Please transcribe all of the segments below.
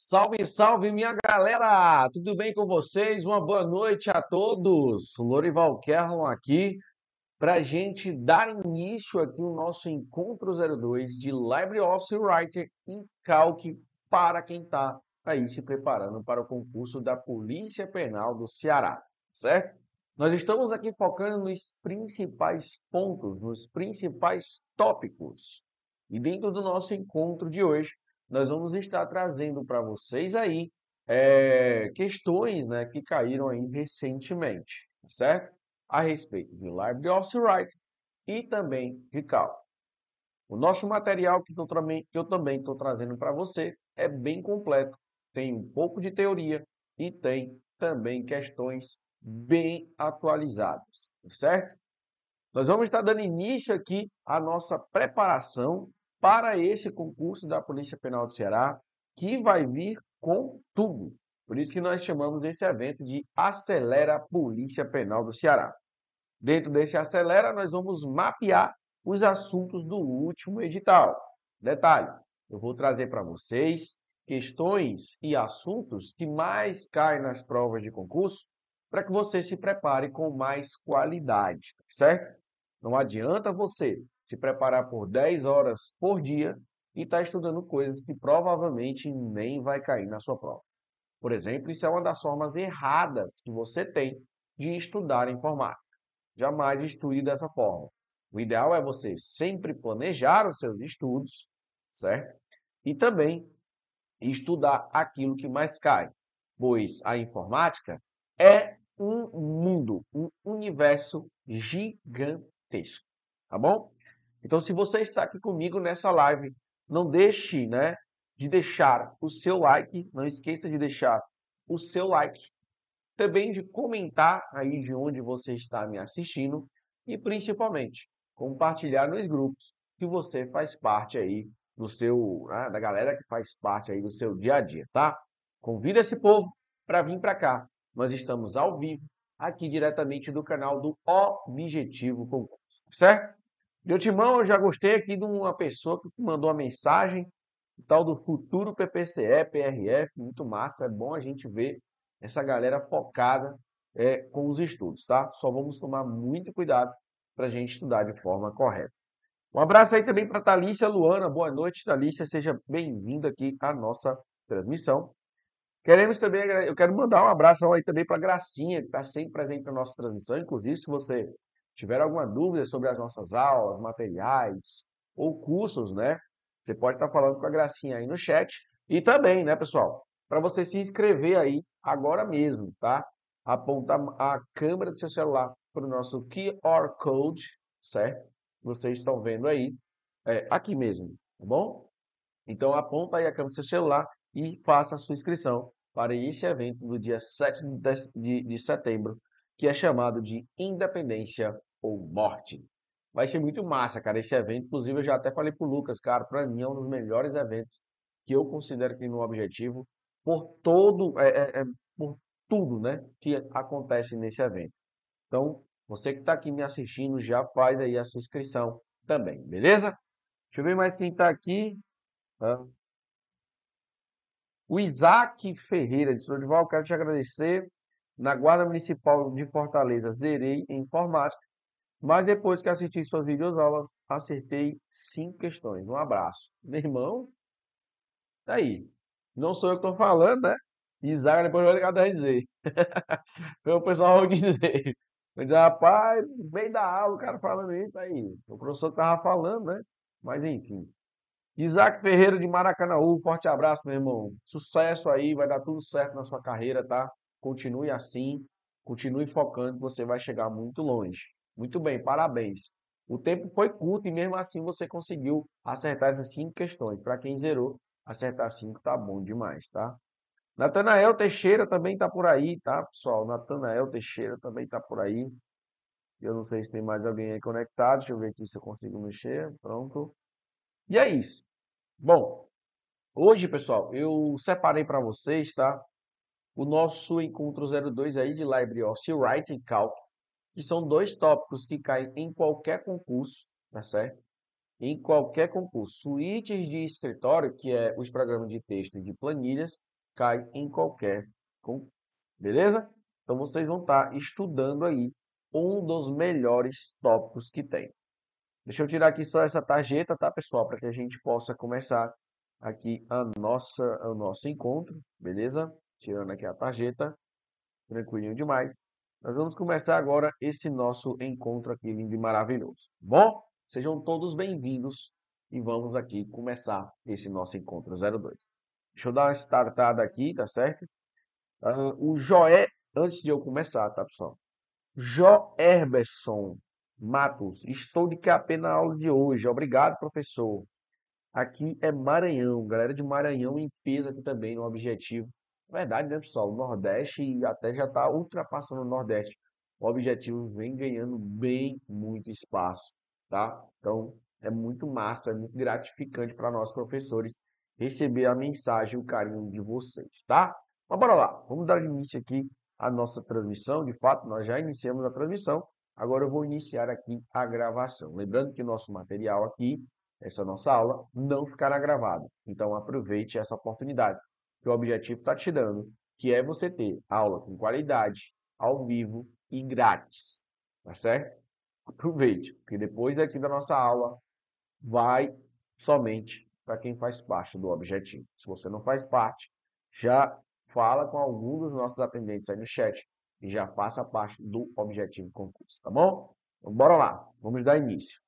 Salve, salve, minha galera! Tudo bem com vocês? Uma boa noite a todos. Lorival Kerlon aqui para gente dar início aqui no nosso Encontro 02 de LibreOffice Writer e Calc para quem está aí se preparando para o concurso da Polícia Penal do Ceará, certo? Nós estamos aqui focando nos principais pontos, nos principais tópicos. E dentro do nosso encontro de hoje, nós vamos estar trazendo para vocês aí é, questões né, que caíram aí recentemente, certo? A respeito de LibreOffice Writer e também de Cal. O nosso material que, eu também estou trazendo para você é bem completo. Tem um pouco de teoria e tem também questões bem atualizadas, certo? Nós vamos estar dando início aqui à nossa preparação para esse concurso da Polícia Penal do Ceará, que vai vir com tudo. Por isso que nós chamamos esse evento de Acelera Polícia Penal do Ceará. Dentro desse Acelera, nós vamos mapear os assuntos do último edital. Detalhe, eu vou trazer para vocês questões e assuntos que mais caem nas provas de concurso para que você se prepare com mais qualidade, certo? Não adianta você se preparar por 10 horas por dia e estar tá estudando coisas que provavelmente nem vai cair na sua prova. Por exemplo, isso é uma das formas erradas que você tem de estudar informática. Jamais estude dessa forma. O ideal é você sempre planejar os seus estudos, certo? E também estudar aquilo que mais cai, pois a informática é um mundo, um universo gigantesco, tá bom? Então, se você está aqui comigo nessa live, não deixe, né, de deixar o seu like, não esqueça de deixar o seu like, também de comentar aí de onde você está me assistindo e principalmente compartilhar nos grupos que você faz parte aí do seu, né, da galera que faz parte aí do seu dia a dia, tá? Convida esse povo para vir para cá. Nós estamos ao vivo aqui diretamente do canal do Objetivo Concurso, certo? De Otimão, eu já gostei aqui de uma pessoa que mandou uma mensagem, o tal do futuro PPCE, PRF, muito massa, é bom a gente ver essa galera focada é, com os estudos, tá? Só vamos tomar muito cuidado para a gente estudar de forma correta. Um abraço aí também para Thalícia Luana, boa noite, Thalícia, seja bem-vinda aqui à nossa transmissão. Queremos também, eu quero mandar um abraço aí também para Gracinha, que está sempre presente na nossa transmissão, inclusive se você tiver alguma dúvida sobre as nossas aulas, materiais ou cursos, né? Você pode estar falando com a Gracinha aí no chat. E também, né, pessoal, para você se inscrever aí agora mesmo, tá? Aponta a câmera do seu celular para o nosso QR Code, certo? Vocês estão vendo aí, é, aqui mesmo, tá bom? Então aponta aí a câmera do seu celular e faça a sua inscrição para esse evento do dia 7 de, de setembro, que é chamado de Independência ou morte. Vai ser muito massa, cara, esse evento. Inclusive, eu já até falei pro Lucas, cara, para mim é um dos melhores eventos que eu considero aqui no Objetivo, por todo, é, é, é, por tudo, né, que acontece nesse evento. Então, você que está aqui me assistindo, já faz aí a sua inscrição também, beleza? Deixa eu ver mais quem está aqui. O Isaac Ferreira, de Sodival, quero te agradecer. Na Guarda Municipal de Fortaleza, zerei em informática mas depois que assisti suas videoaulas, acertei cinco questões. Um abraço. Meu irmão, tá aí. Não sou eu que estou falando, né? Isaac depois vai ligar a dizer. Foi o pessoal que dizer. Mas, rapaz, veio da aula, o cara falando isso, tá aí. O professor estava falando, né? Mas enfim. Isaac Ferreira de Maracanaú, forte abraço, meu irmão. Sucesso aí, vai dar tudo certo na sua carreira, tá? Continue assim, continue focando, você vai chegar muito longe. Muito bem, parabéns. O tempo foi curto e mesmo assim você conseguiu acertar essas cinco questões. Para quem zerou, acertar cinco tá bom demais, tá? Natanael Teixeira também tá por aí, tá, pessoal? Natanael Teixeira também tá por aí. Eu não sei se tem mais alguém aí conectado. Deixa eu ver aqui se eu consigo mexer. Pronto. E é isso. Bom, hoje, pessoal, eu separei para vocês, tá? O nosso encontro 02 aí de LibreOffice Writing Calc que são dois tópicos que caem em qualquer concurso, tá certo? em qualquer concurso. Suítes de escritório, que é os programas de texto e de planilhas, cai em qualquer concurso. Beleza? Então vocês vão estar estudando aí um dos melhores tópicos que tem. Deixa eu tirar aqui só essa tarjeta, tá, pessoal? Para que a gente possa começar aqui a nossa, o nosso encontro, beleza? Tirando aqui a tarjeta, tranquilinho demais. Nós vamos começar agora esse nosso encontro aqui lindo e maravilhoso. Bom, sejam todos bem-vindos e vamos aqui começar esse nosso encontro 02. Deixa eu dar uma startada aqui, tá certo? Uh, o Joé, antes de eu começar, tá, pessoal? Jó Herberson Matos, estou de QAP na aula de hoje. Obrigado, professor. Aqui é Maranhão, galera de Maranhão em peso aqui também no objetivo Verdade, né, pessoal? O Nordeste até já está ultrapassando o Nordeste. O objetivo vem ganhando bem muito espaço, tá? Então, é muito massa, é muito gratificante para nós professores receber a mensagem, o carinho de vocês, tá? Mas bora lá, vamos dar início aqui à nossa transmissão. De fato, nós já iniciamos a transmissão. Agora eu vou iniciar aqui a gravação. Lembrando que nosso material aqui, essa nossa aula, não ficará gravado. Então aproveite essa oportunidade que o objetivo está te dando, que é você ter aula com qualidade, ao vivo e grátis. Tá certo? Aproveite, porque depois daqui da nossa aula vai somente para quem faz parte do objetivo. Se você não faz parte, já fala com algum dos nossos atendentes aí no chat e já faça parte do objetivo concurso, tá bom? Então, bora lá, vamos dar início.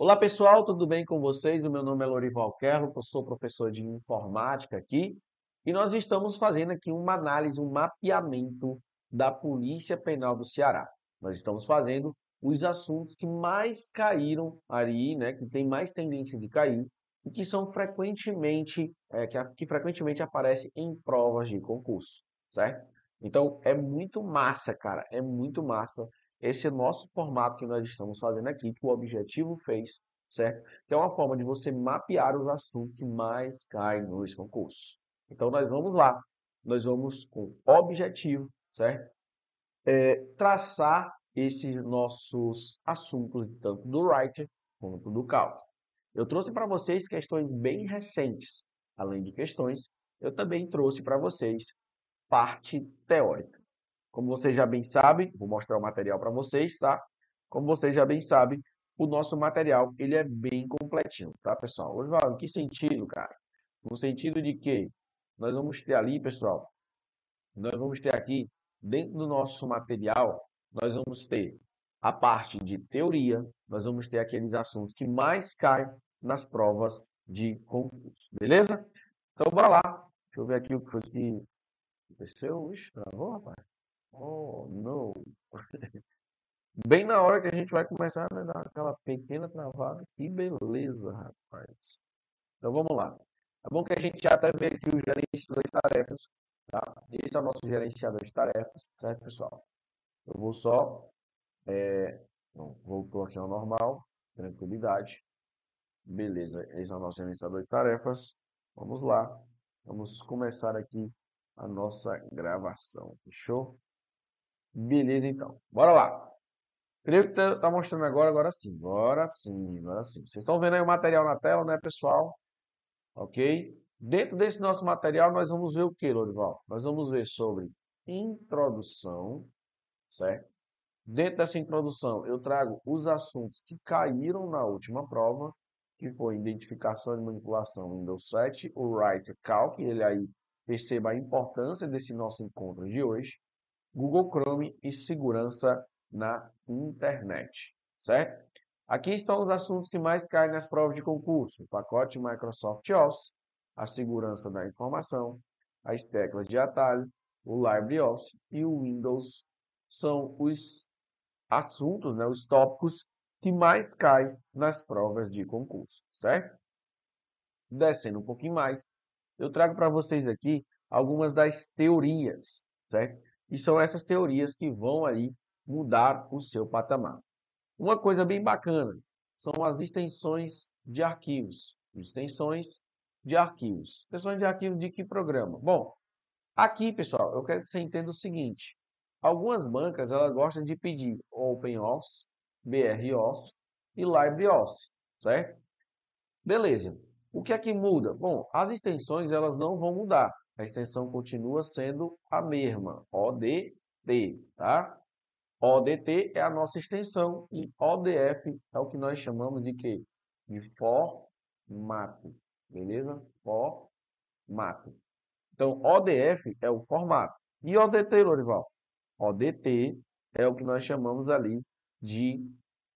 Olá pessoal, tudo bem com vocês? O meu nome é Lorival Kerlo, sou professor de informática aqui e nós estamos fazendo aqui uma análise, um mapeamento da Polícia Penal do Ceará. Nós estamos fazendo os assuntos que mais caíram ali, né, que tem mais tendência de cair e que são frequentemente, é, que, que frequentemente aparecem em provas de concurso, certo? Então é muito massa, cara, é muito massa esse é nosso formato que nós estamos fazendo aqui, que o objetivo fez, certo? Que é uma forma de você mapear os assuntos que mais caem nos concursos. Então, nós vamos lá. Nós vamos com objetivo, certo? É, traçar esses nossos assuntos, tanto do writer quanto do calc. Eu trouxe para vocês questões bem recentes. Além de questões, eu também trouxe para vocês parte teórica. Como vocês já bem sabem, vou mostrar o material para vocês, tá? Como vocês já bem sabem, o nosso material ele é bem completinho, tá, pessoal? Osvaldo, em que sentido, cara? No sentido de que nós vamos ter ali, pessoal, nós vamos ter aqui, dentro do nosso material, nós vamos ter a parte de teoria, nós vamos ter aqueles assuntos que mais caem nas provas de concurso, beleza? Então, bora lá. Deixa eu ver aqui o que foi que aconteceu. Ixi, travou, rapaz. Oh, não. Bem na hora que a gente vai começar a dar aquela pequena travada. Que beleza, rapaz. Então vamos lá. É bom que a gente já até vê aqui o gerenciador de tarefas. Tá? Esse é o nosso gerenciador de tarefas, certo, pessoal? Eu vou só. É, voltou aqui ao normal. Tranquilidade. Beleza, esse é o nosso gerenciador de tarefas. Vamos lá. Vamos começar aqui a nossa gravação. Fechou? Beleza, então. Bora lá. Creio que tá, tá, mostrando agora, agora sim. Agora sim, agora sim. Vocês estão vendo aí o material na tela, né, pessoal? Ok? Dentro desse nosso material, nós vamos ver o que, Lorival? Nós vamos ver sobre introdução, certo? Dentro dessa introdução, eu trago os assuntos que caíram na última prova, que foi identificação e manipulação Windows 7, o Writer Calc, ele aí perceba a importância desse nosso encontro de hoje. Google Chrome e segurança na internet, certo? Aqui estão os assuntos que mais caem nas provas de concurso. O pacote Microsoft Office, a segurança da informação, as teclas de atalho, o LibreOffice e o Windows são os assuntos, né, os tópicos que mais caem nas provas de concurso, certo? Descendo um pouquinho mais, eu trago para vocês aqui algumas das teorias, certo? E são essas teorias que vão aí mudar o seu patamar. Uma coisa bem bacana são as extensões de arquivos. Extensões de arquivos. Extensões de arquivos de que programa? Bom, aqui, pessoal, eu quero que você entenda o seguinte. Algumas bancas elas gostam de pedir OpenOffice, BROS e LibreOffice, certo? Beleza. O que é que muda? Bom, as extensões elas não vão mudar. A extensão continua sendo a mesma, ODT, tá? ODT é a nossa extensão e ODF é o que nós chamamos de quê? De formato, beleza? Formato. Então, ODF é o formato. E ODT, Lorival? ODT é o que nós chamamos ali de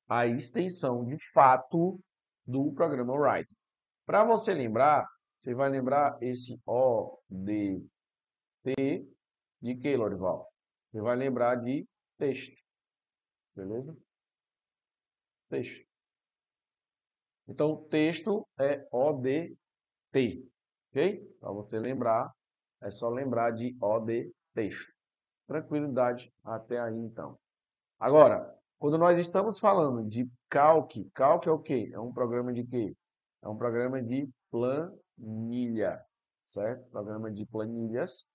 a extensão de fato do programa Write. Para você lembrar, você vai lembrar esse ODT de que, Lorival? Você vai lembrar de texto. Beleza? Texto. Então, texto é ODT. Ok? Para você lembrar, é só lembrar de OD texto. Tranquilidade até aí, então. Agora, quando nós estamos falando de Calc, Calc é o quê? É um programa de quê? É um programa de planilha, certo? Programa de planilhas.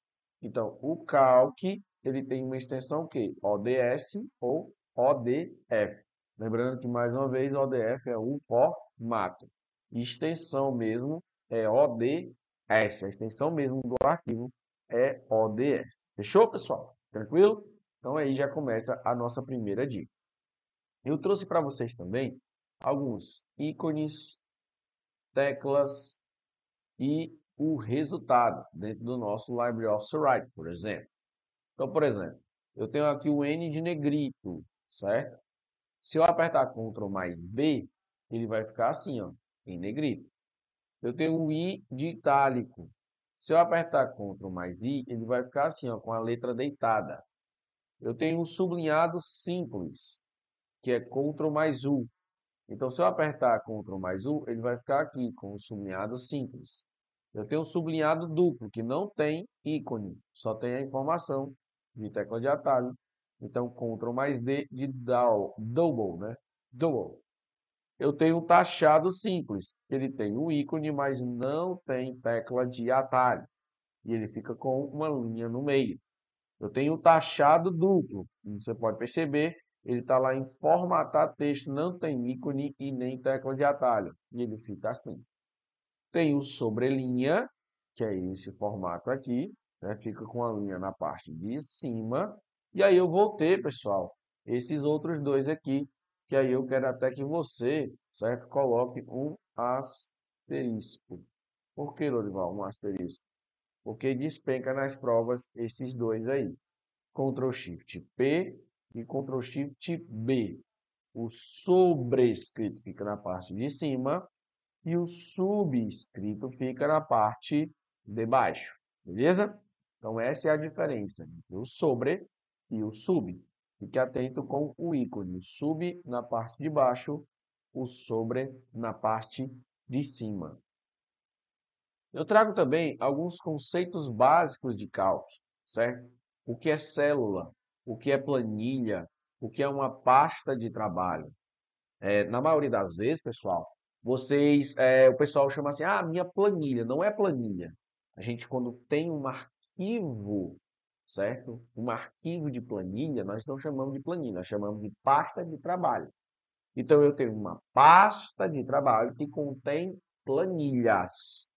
Então, o Calc, ele tem uma extensão que ODS ou ODF. Lembrando que, mais uma vez, ODF é um formato. Extensão mesmo é ODS. A extensão mesmo do arquivo é ODS. Fechou, pessoal? Tranquilo? Então, aí já começa a nossa primeira dica. Eu trouxe para vocês também alguns ícones, teclas e o resultado dentro do nosso LibreOffice Write, por exemplo. Então, por exemplo, eu tenho aqui o N de negrito, certo? Se eu apertar Ctrl mais B, ele vai ficar assim, ó, em negrito. Eu tenho o I de itálico. Se eu apertar Ctrl mais I, ele vai ficar assim, ó, com a letra deitada. Eu tenho um sublinhado simples, que é Ctrl mais U. Então, se eu apertar Ctrl mais U, ele vai ficar aqui com o sublinhado simples. Eu tenho um sublinhado duplo, que não tem ícone, só tem a informação de tecla de atalho. Então, Ctrl mais D de double, né? Double. Eu tenho um taxado simples. Ele tem um ícone, mas não tem tecla de atalho. E ele fica com uma linha no meio. Eu tenho o taxado duplo. Você pode perceber, ele está lá em formatar texto, não tem ícone e nem tecla de atalho. E ele fica assim. Tem o sobrelinha, que é esse formato aqui, né? fica com a linha na parte de cima. E aí eu vou ter, pessoal, esses outros dois aqui, que aí eu quero até que você, certo, coloque um asterisco. Por que, Lorival, um asterisco? Porque despenca nas provas esses dois aí. Ctrl Shift P e Ctrl Shift B. O sobrescrito fica na parte de cima e o subscrito fica na parte de baixo. Beleza? Então, essa é a diferença entre o sobre e o sub. Fique atento com o ícone. O sub na parte de baixo, o sobre na parte de cima. Eu trago também alguns conceitos básicos de Calc, certo? O que é célula, o que é planilha, o que é uma pasta de trabalho. É, na maioria das vezes, pessoal, vocês, é, o pessoal chama assim, ah, minha planilha, não é planilha. A gente, quando tem um arquivo, certo? Um arquivo de planilha, nós não chamamos de planilha, nós chamamos de pasta de trabalho. Então, eu tenho uma pasta de trabalho que contém planilhas.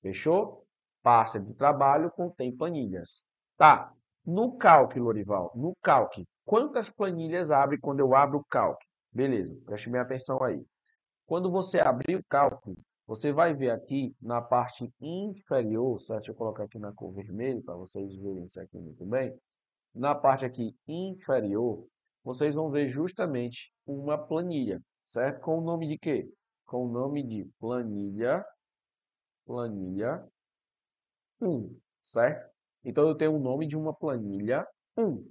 Fechou? Pasta de trabalho contém planilhas. Tá. No Calc, Lorival, no Calc, quantas planilhas abre quando eu abro o Calc? Beleza, preste bem atenção aí. Quando você abrir o cálculo, você vai ver aqui na parte inferior, certo? Eu colocar aqui na cor vermelha para vocês verem isso aqui muito bem. Na parte aqui inferior, vocês vão ver justamente uma planilha, certo? Com o nome de quê? Com o nome de planilha, planilha 1, certo? Então, eu tenho o nome de uma planilha 1,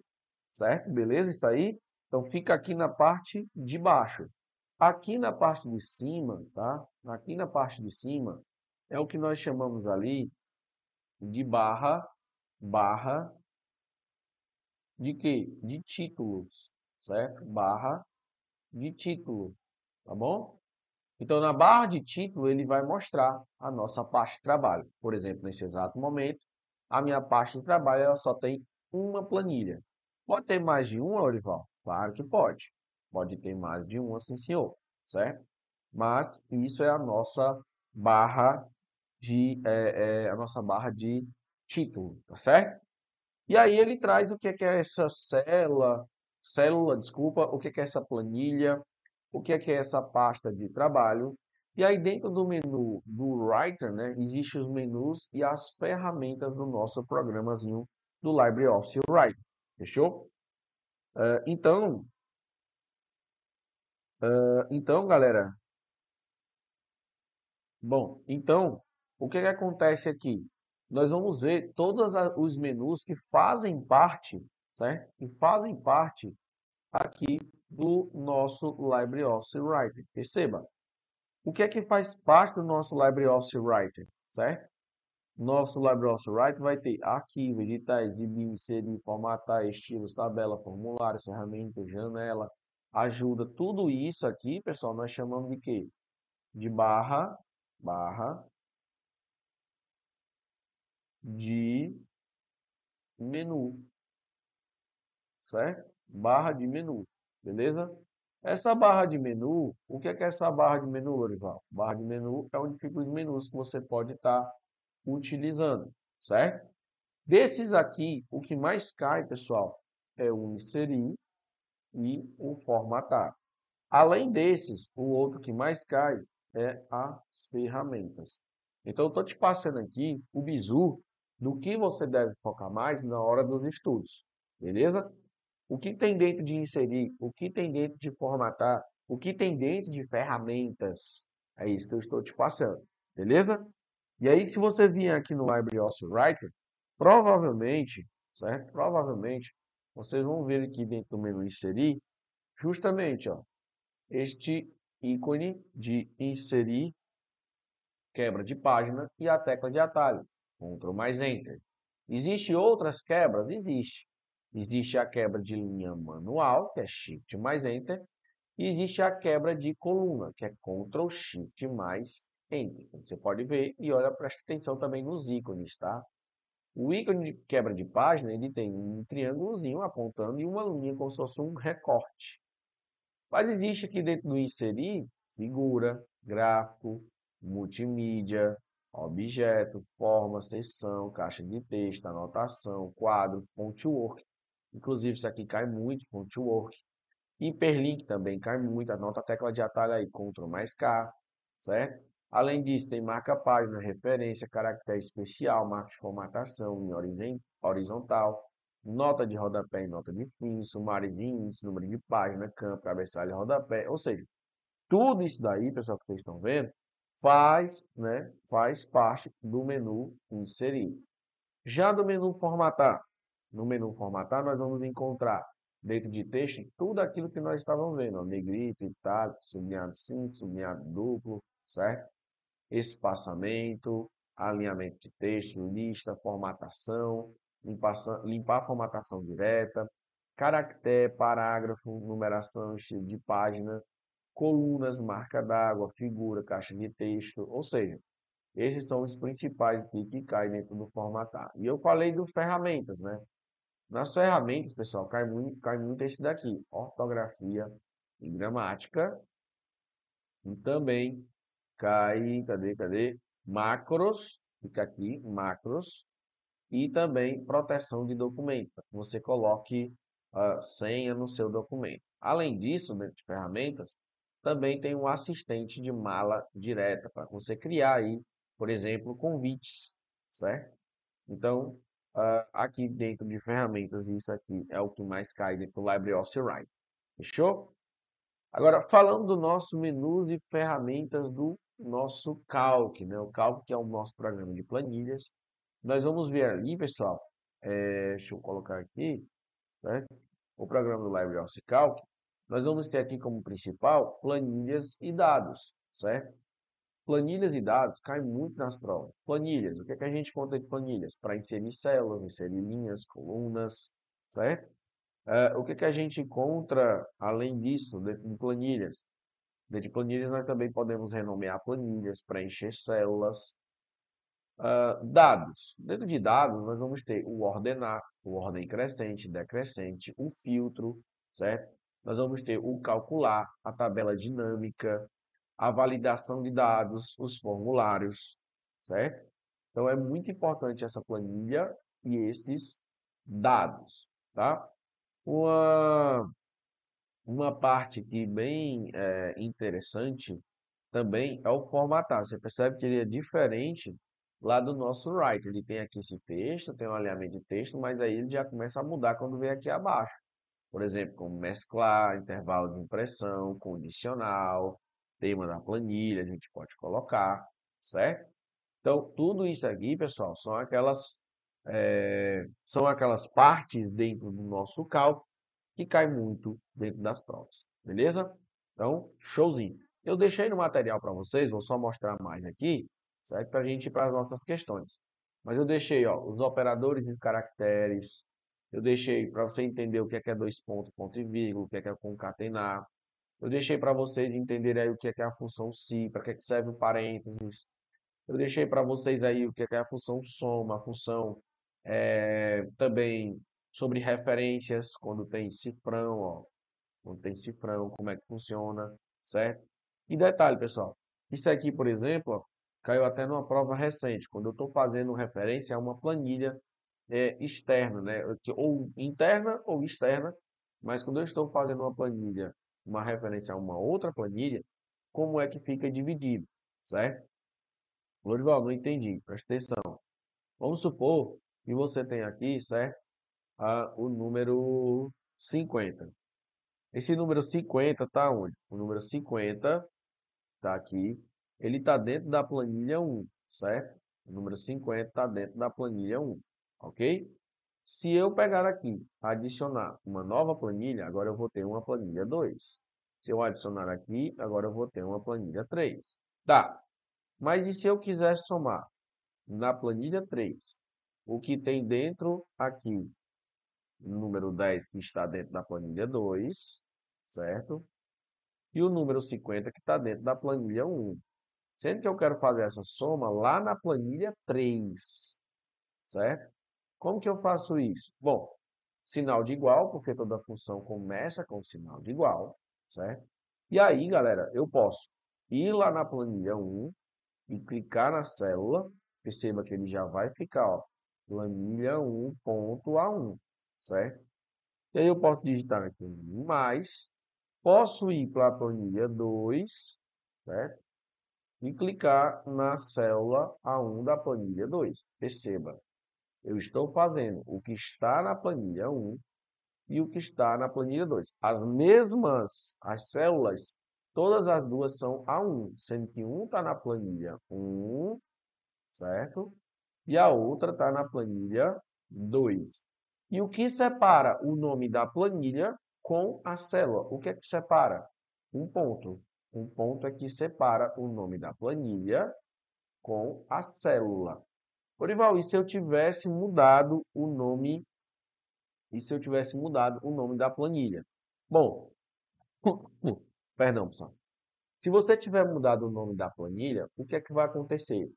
certo? Beleza? Isso aí? Então, fica aqui na parte de baixo. Aqui na parte de cima, tá? Aqui na parte de cima é o que nós chamamos ali de barra, barra de quê? De títulos, certo? Barra de título, tá bom? Então, na barra de título, ele vai mostrar a nossa parte de trabalho. Por exemplo, nesse exato momento, a minha parte de trabalho ela só tem uma planilha. Pode ter mais de uma, Orival? Claro que pode. Pode ter mais de um, assim, senhor. certo? Mas isso é a nossa barra de é, é, a nossa barra de título, tá certo? E aí ele traz o que é, que é essa célula, célula, desculpa, o que é, que é essa planilha, o que é, que é essa pasta de trabalho. E aí dentro do menu do Writer, né, existem os menus e as ferramentas do nosso programazinho do LibreOffice Writer. Fechou? Uh, então, uh, então, galera, bom, então, o que, que acontece aqui? Nós vamos ver todos os menus que fazem parte, certo? Que fazem parte aqui do nosso LibreOffice Writer. Perceba, o que é que faz parte do nosso LibreOffice Writer, certo? Nosso LibreOffice Writer vai ter arquivo, editar, exibir, inserir, formatar, estilos, tabela, formulário, ferramenta, janela, ajuda. Tudo isso aqui, pessoal, nós chamamos de quê? De barra, barra de menu, certo? Barra de menu, beleza? Essa barra de menu, o que é, que é essa barra de menu, Lorival? Barra de menu é onde ficam os menus que você pode estar tá utilizando, certo? Desses aqui, o que mais cai, pessoal, é o inserir e o formatar. Além desses, o outro que mais cai é as ferramentas. Então, eu estou te passando aqui o bizu do que você deve focar mais na hora dos estudos, beleza? O que tem dentro de inserir, o que tem dentro de formatar, o que tem dentro de ferramentas. É isso que eu estou te passando, beleza? E aí, se você vier aqui no LibreOffice Writer, provavelmente, certo? Provavelmente, vocês vão ver aqui dentro do menu inserir, justamente, ó, este ícone de inserir, quebra de página e a tecla de atalho. Ctrl mais Enter. Existe outras quebras? Existe. Existe a quebra de linha manual, que é Shift mais Enter. E existe a quebra de coluna, que é Ctrl Shift mais Enter. Você pode ver e olha, presta atenção também nos ícones, tá? O ícone de quebra de página, ele tem um triângulozinho apontando e uma linha como se fosse um recorte. Mas existe aqui dentro do inserir, figura, gráfico, multimídia, objeto, forma, seção, caixa de texto, anotação, quadro, fontwork. Inclusive, isso aqui cai muito, fontwork. Hiperlink também cai muito, anota a tecla de atalho aí, Ctrl mais K, certo? Além disso, tem marca-página, referência, caractere especial, marca de formatação em horizontal, nota de rodapé e nota de fim, sumário de índice, número de página, campo, cabeçalho e rodapé. Ou seja, tudo isso daí, pessoal, que vocês estão vendo, faz, né, faz parte do menu inserir. Já do menu formatar, no menu formatar nós vamos encontrar dentro de texto tudo aquilo que nós estávamos vendo, ó, negrito, itálico, sublinhado simples, sublinhado duplo, certo? Espaçamento, alinhamento de texto, lista, formatação, limpar, limpar a formatação direta, caractere, parágrafo, numeração, estilo de página, colunas, marca d'água, figura, caixa de texto, ou seja, esses são os principais aqui que caem dentro do formatar. E eu falei do ferramentas, né? Nas ferramentas, pessoal, cai muito, cai muito esse daqui, ortografia e gramática. E também cai, cadê, cadê? Macros, fica aqui, macros. E também proteção de documento, você coloque a senha no seu documento. Além disso, dentro de ferramentas, também tem um assistente de mala direta para você criar aí, por exemplo, convites, certo? Então, uh, aqui dentro de ferramentas, isso aqui é o que mais cai dentro do LibreOffice Writer. Fechou? Agora, falando do nosso menus e ferramentas do nosso Calc, né? O Calc que é o nosso programa de planilhas. Nós vamos ver ali, pessoal, é, deixa eu colocar aqui, né? o programa do LibreOffice Calc, nós vamos ter aqui como principal planilhas e dados, certo? Planilhas e dados caem muito nas provas. Planilhas, o que, é que a gente conta de planilhas? Para inserir células, inserir linhas, colunas, certo? Uh, o que, é que a gente encontra, além disso, dentro de planilhas? Dentro de planilhas, nós também podemos renomear planilhas, preencher células. Uh, dados. Dentro de dados, nós vamos ter o ordenar, o ordem crescente, decrescente, o filtro, certo? nós vamos ter o calcular, a tabela dinâmica, a validação de dados, os formulários, certo? Então é muito importante essa planilha e esses dados, tá? Uma, uma parte aqui bem é, interessante também é o formatar. Você percebe que ele é diferente lá do nosso write. Ele tem aqui esse texto, tem um alinhamento de texto, mas aí ele já começa a mudar quando vem aqui abaixo. Por exemplo, como mesclar, intervalo de impressão, condicional, tema da planilha, a gente pode colocar, certo? Então, tudo isso aqui, pessoal, são aquelas, é, são aquelas partes dentro do nosso cálculo que cai muito dentro das provas, beleza? Então, showzinho. Eu deixei no material para vocês, vou só mostrar mais aqui, certo? Para a gente ir para as nossas questões. Mas eu deixei ó, os operadores de caracteres, eu deixei para você entender o que é, que é dois pontos, ponto e vírgula, o que é, que é concatenar, eu deixei para vocês entenderem aí o que é, que é a função se, para que, é que serve o parênteses. Eu deixei para vocês aí o que é, que é a função soma, a função é, também sobre referências, quando tem cifrão, ó, quando tem cifrão, como é que funciona, certo? E detalhe, pessoal, isso aqui, por exemplo, ó, caiu até numa prova recente, quando eu estou fazendo referência a uma planilha é, externa, né? ou interna ou externa, mas quando eu estou fazendo uma planilha uma referência a uma outra planilha, como é que fica dividido, certo? Lorival, não entendi, presta atenção. Vamos supor que você tem aqui, certo? Ah, o número 50. Esse número 50 está onde? O número 50 está aqui. Ele está dentro da planilha 1, certo? O número 50 está dentro da planilha 1, ok? Se eu pegar aqui, adicionar uma nova planilha, agora eu vou ter uma planilha 2. Se eu adicionar aqui, agora eu vou ter uma planilha 3. Tá, mas e se eu quiser somar na planilha 3 o que tem dentro aqui, número 10 que está dentro da planilha 2, certo? E o número 50 que está dentro da planilha 1. Sendo que eu quero fazer essa soma lá na planilha 3, certo? Como que eu faço isso? Bom, sinal de igual, porque toda função começa com sinal de igual, certo? E aí, galera, eu posso ir lá na planilha 1 e clicar na célula, perceba que ele já vai ficar, ó, planilha 1.A1, certo? E aí eu posso digitar aqui mais, posso ir para a planilha 2, certo? E clicar na célula A1 da planilha 2. Perceba, eu estou fazendo o que está na planilha 1 e o que está na planilha 2. As mesmas, as células, todas as duas são A1, sendo que um está na planilha 1, certo? E a outra está na planilha 2. E o que separa o nome da planilha com a célula? O que é que separa? Um ponto. Um ponto é que separa o nome da planilha com a célula. Orival, e se eu tivesse mudado o nome e se eu tivesse mudado o nome da planilha? Bom, perdão, pessoal. Se você tiver mudado o nome da planilha, o que é que vai acontecer?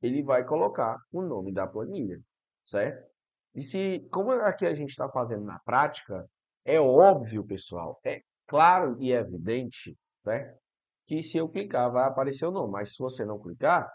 Ele vai colocar o nome da planilha, certo? E se, como aqui a gente está fazendo na prática, é óbvio, pessoal, é claro e evidente, certo? Que se eu clicar vai aparecer o nome, mas se você não clicar,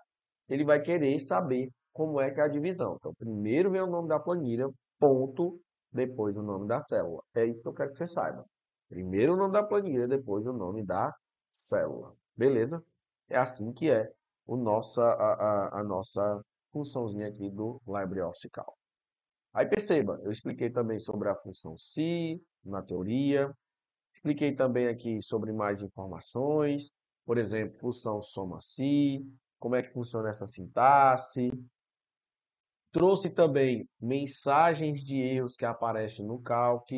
ele vai querer saber como é que é a divisão. Então, primeiro vem o nome da planilha, ponto, depois o nome da célula. É isso que eu quero que você saiba. Primeiro o nome da planilha, depois o nome da célula. Beleza? É assim que é o nossa, a, a, a nossa funçãozinha aqui do LibreOffice Calc. Aí perceba, eu expliquei também sobre a função se na teoria, expliquei também aqui sobre mais informações, por exemplo, função soma-se, como é que funciona essa sintaxe, Trouxe também mensagens de erros que aparecem no calc,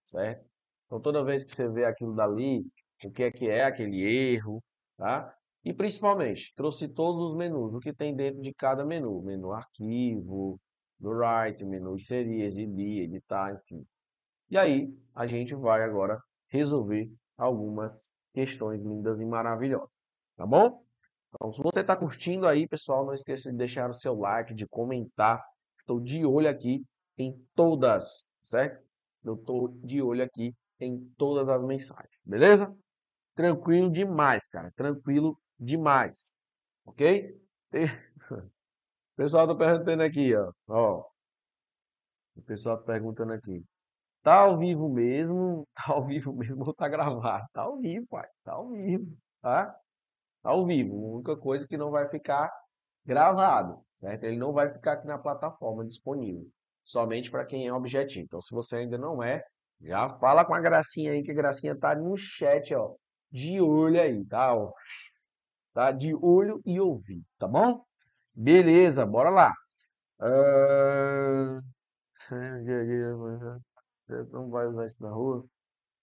certo? Então, toda vez que você vê aquilo dali, o que é que é aquele erro, tá? E principalmente, trouxe todos os menus, o que tem dentro de cada menu. Menu arquivo, do write, menu inserir, exibir, editar, enfim. E aí, a gente vai agora resolver algumas questões lindas e maravilhosas, tá bom? Então, se você está curtindo aí, pessoal, não esqueça de deixar o seu like, de comentar. Estou de olho aqui em todas, certo? Eu estou de olho aqui em todas as mensagens, beleza? Tranquilo demais, cara, tranquilo demais, ok? O pessoal tá perguntando aqui, ó, ó, o pessoal tá perguntando aqui, tá ao vivo mesmo? Tá ao vivo mesmo ou tá gravado? Tá ao vivo, pai, tá ao vivo, tá? Tá ao vivo, a única coisa que não vai ficar gravado, certo? Ele não vai ficar aqui na plataforma disponível, somente para quem é objetivo. Então, se você ainda não é, já fala com a Gracinha aí, que a Gracinha tá no chat, ó, de olho aí, tá? Tá? De olho e ouvido, tá bom? Beleza, bora lá. Uh... Você não vai usar isso na rua?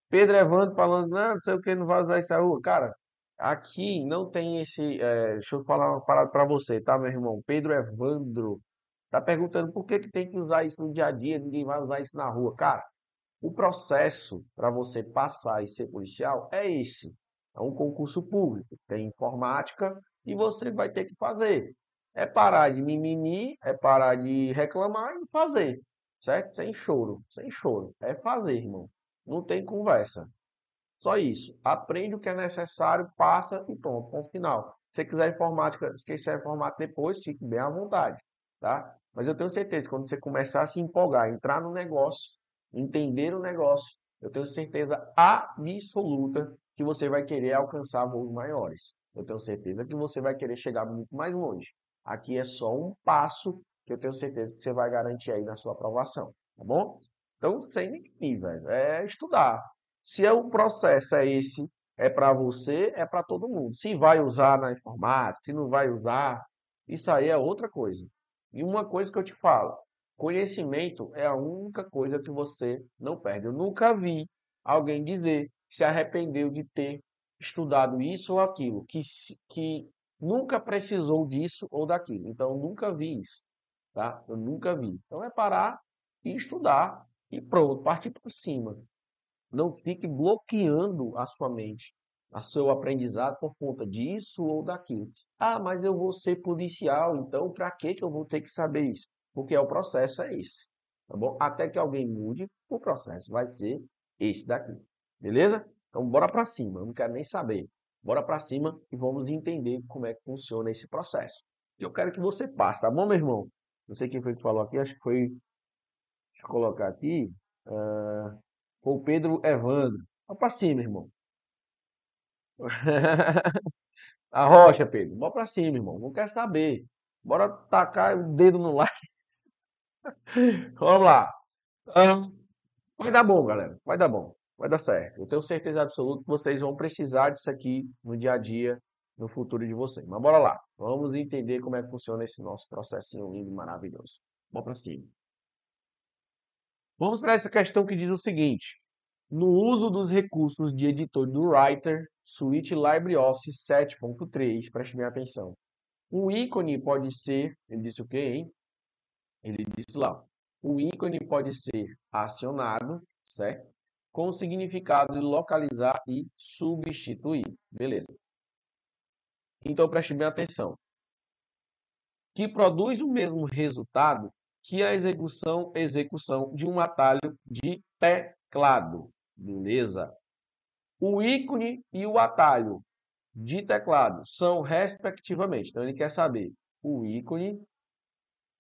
Pedro Evandro falando, não, não sei o que, não vai usar isso na rua. Cara, Aqui não tem esse. é, deixa eu falar uma parada para você, tá, meu irmão? Pedro Evandro tá perguntando por que que tem que usar isso no dia a dia, ninguém vai usar isso na rua. Cara, o processo para você passar e ser policial é esse. É um concurso público, tem informática e você vai ter que fazer. É parar de mimimi, é parar de reclamar e fazer, certo? Sem choro, sem choro. É fazer, irmão. Não tem conversa. Só isso. Aprende o que é necessário, passa e pronto, ponto final. Se quiser informática, esquecer a informática depois, fique bem à vontade, tá? Mas eu tenho certeza que quando você começar a se empolgar, entrar no negócio, entender o negócio, eu tenho certeza absoluta que você vai querer alcançar voos maiores. Eu tenho certeza que você vai querer chegar muito mais longe. Aqui é só um passo que eu tenho certeza que você vai garantir aí na sua aprovação, tá bom? Então, sem mimimi, velho. É estudar. Se é o processo é esse, é para você, é para todo mundo. Se vai usar na informática, se não vai usar, isso aí é outra coisa. E uma coisa que eu te falo, conhecimento é a única coisa que você não perde. Eu nunca vi alguém dizer que se arrependeu de ter estudado isso ou aquilo, que, que nunca precisou disso ou daquilo. Então, nunca vi isso, tá? Eu nunca vi. Então, é parar e estudar e pronto, partir para cima. Não fique bloqueando a sua mente, a seu aprendizado por conta disso ou daquilo. Ah, mas eu vou ser policial, então para que eu vou ter que saber isso? Porque o processo é esse, tá bom? Até que alguém mude, o processo vai ser esse daqui. Beleza? Então bora para cima, eu não quero nem saber. Bora para cima e vamos entender como é que funciona esse processo. Eu quero que você passe, tá bom, meu irmão? Não sei quem foi que falou aqui, acho que foi. Deixa eu colocar aqui. Uh, foi o Pedro Evandro. Vá pra cima, irmão. A rocha, Pedro. Bora pra cima, irmão. Não quer saber. Bora tacar o dedo no like. Vamos lá. vai dar bom, galera. Vai dar bom. Vai dar certo. Eu tenho certeza absoluta que vocês vão precisar disso aqui no dia a dia, no futuro de vocês. Mas bora lá. Vamos entender como é que funciona esse nosso processinho lindo e maravilhoso. Vamos pra cima. Vamos para essa questão que diz o seguinte: no uso dos recursos de editor do Writer, Suite LibreOffice 7.3, preste bem atenção. Um ícone pode ser, ele disse o quê, hein? Ele disse lá, o ícone pode ser acionado, certo? Com o significado de localizar e substituir. Beleza. Então, preste bem atenção. Que produz o mesmo resultado que a execução, execução de um atalho de teclado. Beleza? O ícone e o atalho de teclado são respectivamente. Então ele quer saber o ícone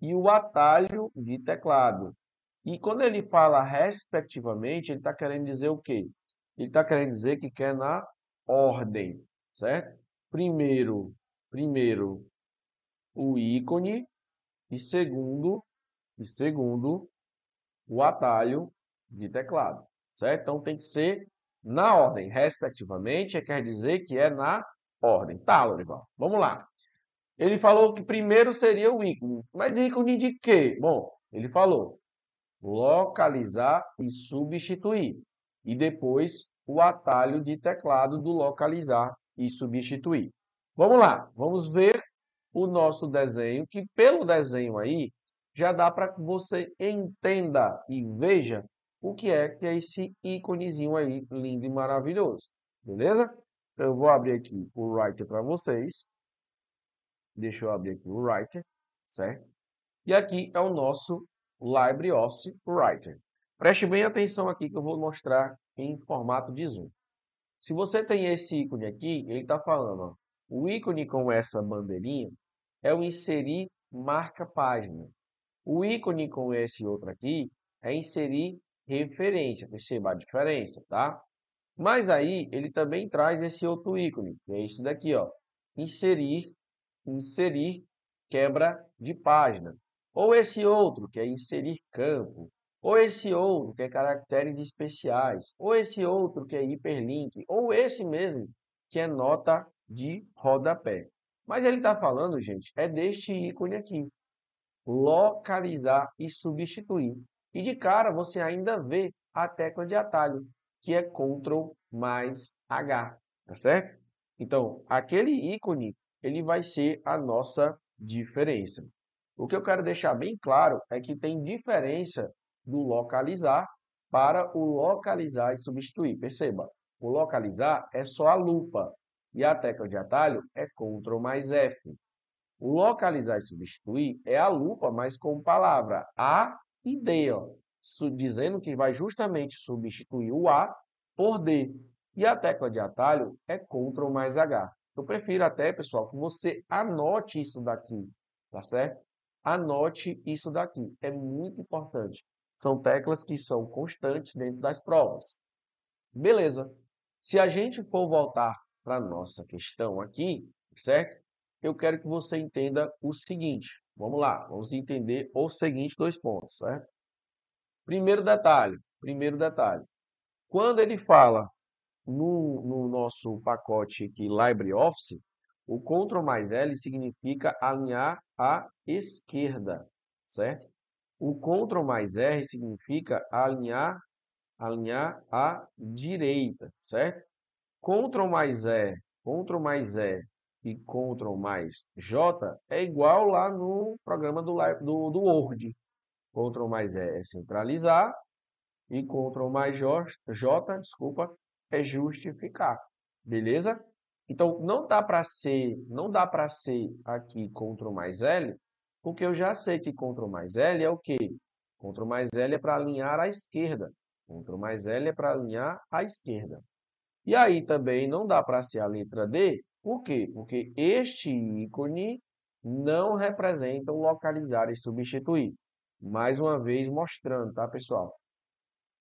e o atalho de teclado. E quando ele fala respectivamente, ele está querendo dizer o quê? Ele está querendo dizer que quer na ordem, certo? Primeiro, primeiro o ícone e segundo e segundo, o atalho de teclado, certo? Então tem que ser na ordem, respectivamente, quer dizer que é na ordem. Tá, Lorival? Vamos lá. Ele falou que primeiro seria o ícone. Mas ícone de quê? Bom, ele falou localizar e substituir. E depois o atalho de teclado do localizar e substituir. Vamos lá, vamos ver o nosso desenho, que pelo desenho aí, já dá para que você entenda e veja o que é que é esse íconezinho aí lindo e maravilhoso. Beleza? Então, eu vou abrir aqui o Writer para vocês. Deixa eu abrir aqui o Writer, certo? E aqui é o nosso LibreOffice Writer. Preste bem atenção aqui que eu vou mostrar em formato de zoom. Se você tem esse ícone aqui, ele está falando, ó, o ícone com essa bandeirinha é o inserir marca página. O ícone com esse outro aqui é inserir referência. Perceba a diferença, tá? Mas aí ele também traz esse outro ícone, que é esse daqui, ó, inserir, inserir quebra de página. Ou esse outro, que é inserir campo. Ou esse outro, que é caracteres especiais. Ou esse outro, que é hiperlink. Ou esse mesmo, que é nota de rodapé. Mas ele está falando, gente, é deste ícone aqui. Localizar e substituir. E de cara você ainda vê a tecla de atalho, que é Ctrl mais H, tá certo? Então, aquele ícone, ele vai ser a nossa diferença. O que eu quero deixar bem claro é que tem diferença do localizar para o localizar e substituir. Perceba, o localizar é só a lupa e a tecla de atalho é Ctrl mais F. O localizar e substituir é a lupa, mas com palavra A e D, ó, dizendo que vai justamente substituir o A por D. E a tecla de atalho é Ctrl mais H. Eu prefiro até, pessoal, que você anote isso daqui, tá certo? Anote isso daqui, é muito importante. São teclas que são constantes dentro das provas. Beleza. Se a gente for voltar para a nossa questão aqui, certo? Eu quero que você entenda o seguinte. Vamos lá, vamos entender os seguintes dois pontos, certo? Primeiro detalhe, primeiro detalhe. Quando ele fala no, no nosso pacote aqui, LibreOffice, o Ctrl mais L significa alinhar à esquerda, certo? O Ctrl mais R significa alinhar, alinhar à direita, certo? Ctrl mais E, Ctrl mais E e Ctrl mais J é igual lá no programa do, do, do Word. Ctrl mais E é centralizar e Ctrl mais J, J desculpa, é justificar. Beleza? Então, não dá para ser, não dá para ser aqui Ctrl mais L, porque eu já sei que Ctrl mais L é o quê? Ctrl mais L é para alinhar à esquerda. Ctrl mais L é para alinhar à esquerda. E aí também não dá para ser a letra D, por quê? Porque este ícone não representa o localizar e substituir. Mais uma vez mostrando, tá, pessoal?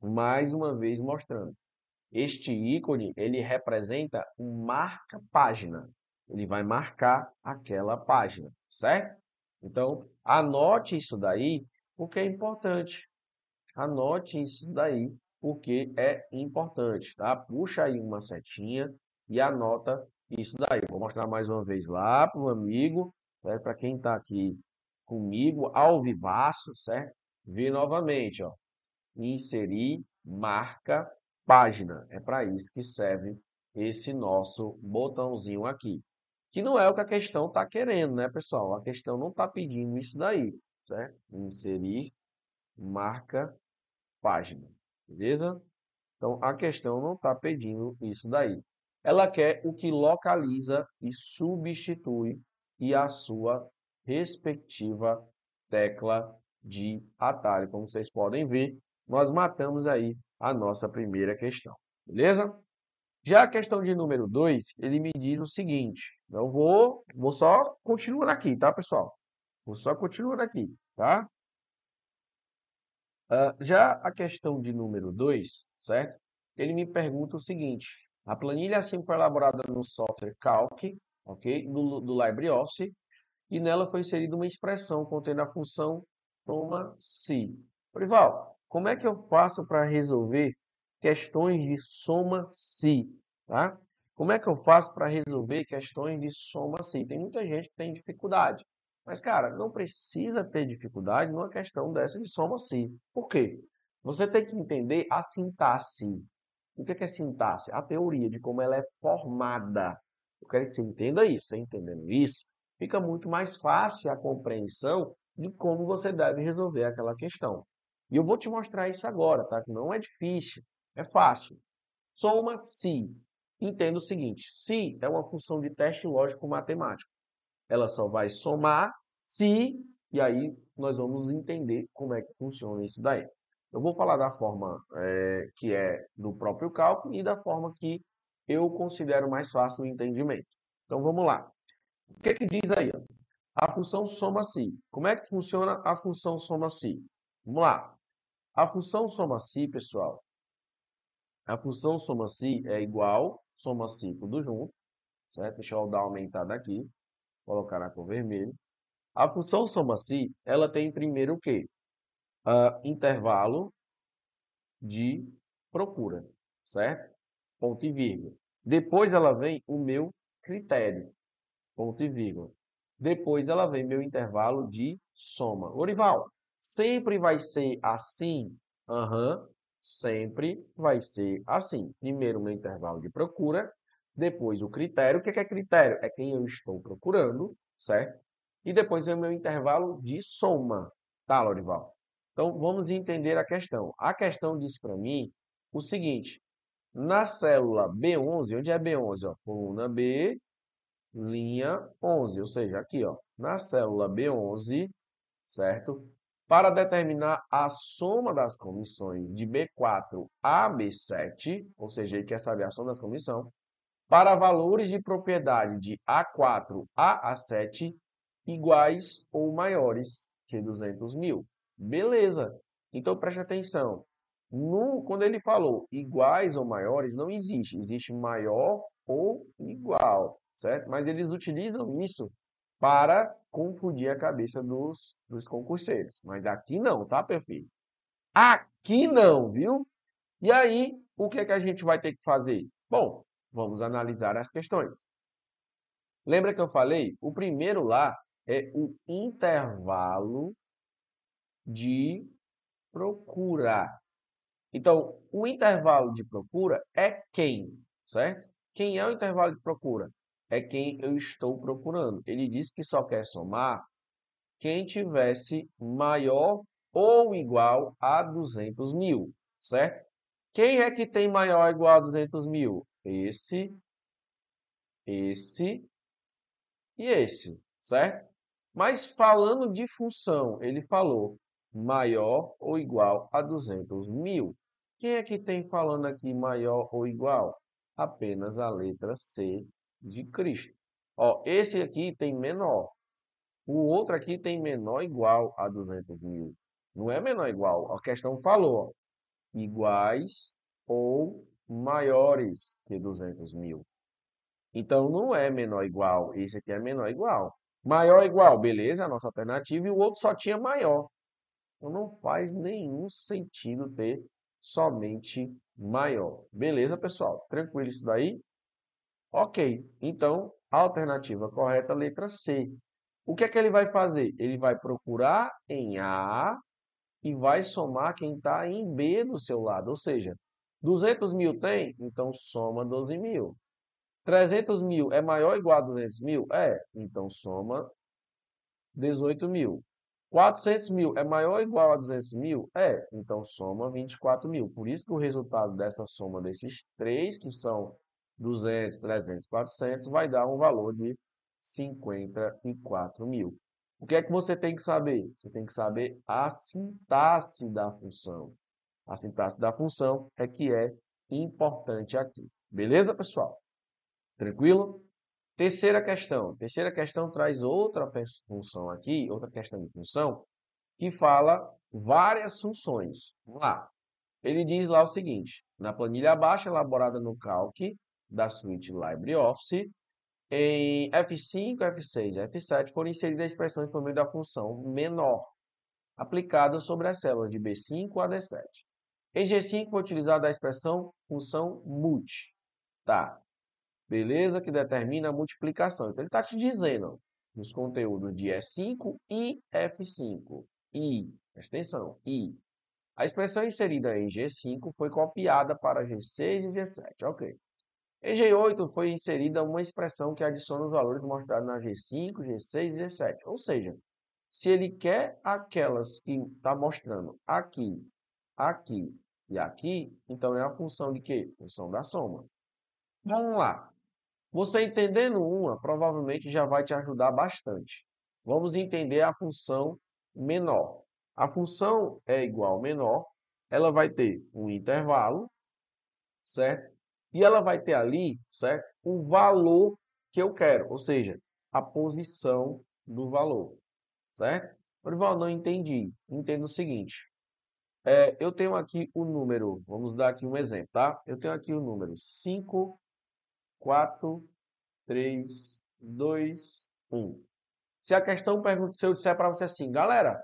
Mais uma vez mostrando. Este ícone, ele representa um marca-página. Ele vai marcar aquela página, certo? Então, anote isso daí, porque é importante. Anote isso daí, porque é importante, tá? Puxa aí uma setinha e anota isso daí. Vou mostrar mais uma vez lá para o amigo, né? para quem está aqui comigo, ao vivaço, certo? Ver novamente, ó. Inserir marca página. É para isso que serve esse nosso botãozinho aqui. Que não é o que a questão está querendo, né, pessoal? A questão não está pedindo isso daí, certo? Inserir marca página. Beleza? Então, a questão não está pedindo isso daí. Ela quer o que localiza e substitui e a sua respectiva tecla de atalho. Como vocês podem ver, nós matamos aí a nossa primeira questão. Beleza? Já a questão de número 2, ele me diz o seguinte. Eu vou, vou só continuar aqui, tá, pessoal? Vou só continuar aqui, tá? Uh, já a questão de número 2, certo? Ele me pergunta o seguinte. A planilha assim foi elaborada no software Calc, ok? Do, do LibreOffice. E nela foi inserida uma expressão contendo a função soma-se. Prival, como é que eu faço para resolver questões de soma-se? Tá? Como é que eu faço para resolver questões de soma-se? Tem muita gente que tem dificuldade. Mas, cara, não precisa ter dificuldade numa questão dessa de soma-se. Por quê? Você tem que entender a sintaxe. O que é sintaxe? A teoria de como ela é formada. Eu quero que você entenda isso. Entendendo isso, fica muito mais fácil a compreensão de como você deve resolver aquela questão. E eu vou te mostrar isso agora, tá? Não é difícil, é fácil. Soma-se. Entenda o seguinte, se é uma função de teste lógico matemático ela só vai somar se, e aí nós vamos entender como é que funciona isso daí. Eu vou falar da forma é, que é do próprio cálculo e da forma que eu considero mais fácil o entendimento. Então vamos lá. O que, que diz aí? A função soma-se. Como é que funciona a função soma-se? Vamos lá. A função soma-se, pessoal, a função soma-se é igual, soma-se tudo junto, certo? Deixa eu dar uma aumentada aqui, colocar na cor vermelho. A função soma-se, ela tem primeiro o quê? Uh, intervalo de procura, certo? Ponto e vírgula. Depois ela vem o meu critério, ponto e vírgula. Depois ela vem meu intervalo de soma. Orival, sempre vai ser assim? Aham, uhum, sempre vai ser assim. Primeiro meu intervalo de procura, depois o critério. O que é critério? É quem eu estou procurando, certo? E depois vem o meu intervalo de soma. Tá, Lorival? Então, vamos entender a questão. A questão diz para mim o seguinte. Na célula B11, onde é B11? Ó, coluna B, linha 11. Ou seja, aqui, ó, na célula B11, certo? Para determinar a soma das comissões de B4 a B7, ou seja, ele quer saber a soma das comissões, para valores de propriedade de A4 a A7 iguais ou maiores que 200 mil. Beleza. Então, preste atenção. No, quando ele falou iguais ou maiores, não existe. Existe maior ou igual, certo? Mas eles utilizam isso para confundir a cabeça dos, dos concurseiros. Mas aqui não, tá, perfil? Aqui não, viu? E aí, o que é que a gente vai ter que fazer? Bom, vamos analisar as questões. Lembra que eu falei? O primeiro lá é o intervalo de procura. Então, o intervalo de procura é quem, certo? Quem é o intervalo de procura? É quem eu estou procurando. Ele disse que só quer somar quem tivesse maior ou igual a 200 mil, certo? Quem é que tem maior ou igual a 200 mil? Esse, esse e esse, certo? Mas falando de função, ele falou maior ou igual a 200 mil. Quem é que tem falando aqui maior ou igual? Apenas a letra C de Cristo. Ó, esse aqui tem menor. O outro aqui tem menor igual a 200 mil. Não é menor igual. A questão falou, ó, iguais ou maiores que 200 mil. Então, não é menor igual. Esse aqui é menor igual. Maior igual, beleza, a nossa alternativa. E o outro só tinha maior. Então, não faz nenhum sentido ter somente maior. Beleza, pessoal? Tranquilo isso daí? Ok, então a alternativa correta, letra C. O que é que ele vai fazer? Ele vai procurar em A e vai somar quem está em B do seu lado. Ou seja, 200 mil tem? Então soma 12 mil. 300 mil é maior ou igual a 200 mil? É, então soma 18 mil. 400 mil é maior ou igual a 200 mil? É, então soma 24 mil. Por isso que o resultado dessa soma desses três, que são 200, 300, 400, vai dar um valor de 54 mil. O que é que você tem que saber? Você tem que saber a sintaxe da função. A sintaxe da função é que é importante aqui. Beleza, pessoal? Tranquilo? Terceira questão. Terceira questão traz outra função aqui, outra questão de função, que fala várias funções. Vamos lá. Ele diz lá o seguinte, na planilha abaixo, elaborada no Calc, da suíte LibreOffice, em F5, F6 e F7 foram inseridas expressões por meio da função menor, aplicada sobre as células de B5 a D7. Em G5 foi utilizada a expressão função multi. Tá. Beleza? Que determina a multiplicação. Então, ele está te dizendo nos conteúdos de E5 e F5. I, presta atenção, I. A expressão inserida em G5 foi copiada para G6 e G7. Ok. Em G8 foi inserida uma expressão que adiciona os valores mostrados na G5, G6 e G7. Ou seja, se ele quer aquelas que está mostrando aqui, aqui e aqui, então é a função de quê? Função da soma. Vamos lá. Você entendendo uma, provavelmente já vai te ajudar bastante. Vamos entender a função menor. A função é igual menor ela vai ter um intervalo, certo? E ela vai ter ali, certo? O valor que eu quero, ou seja, a posição do valor, certo? Orival, não entendi. Entendo o seguinte. É, eu tenho aqui o número, vamos dar aqui um exemplo, tá? Eu tenho aqui o número 5, 4, 3, 2, 1. Se a questão pergunta, se eu disser para você assim, galera,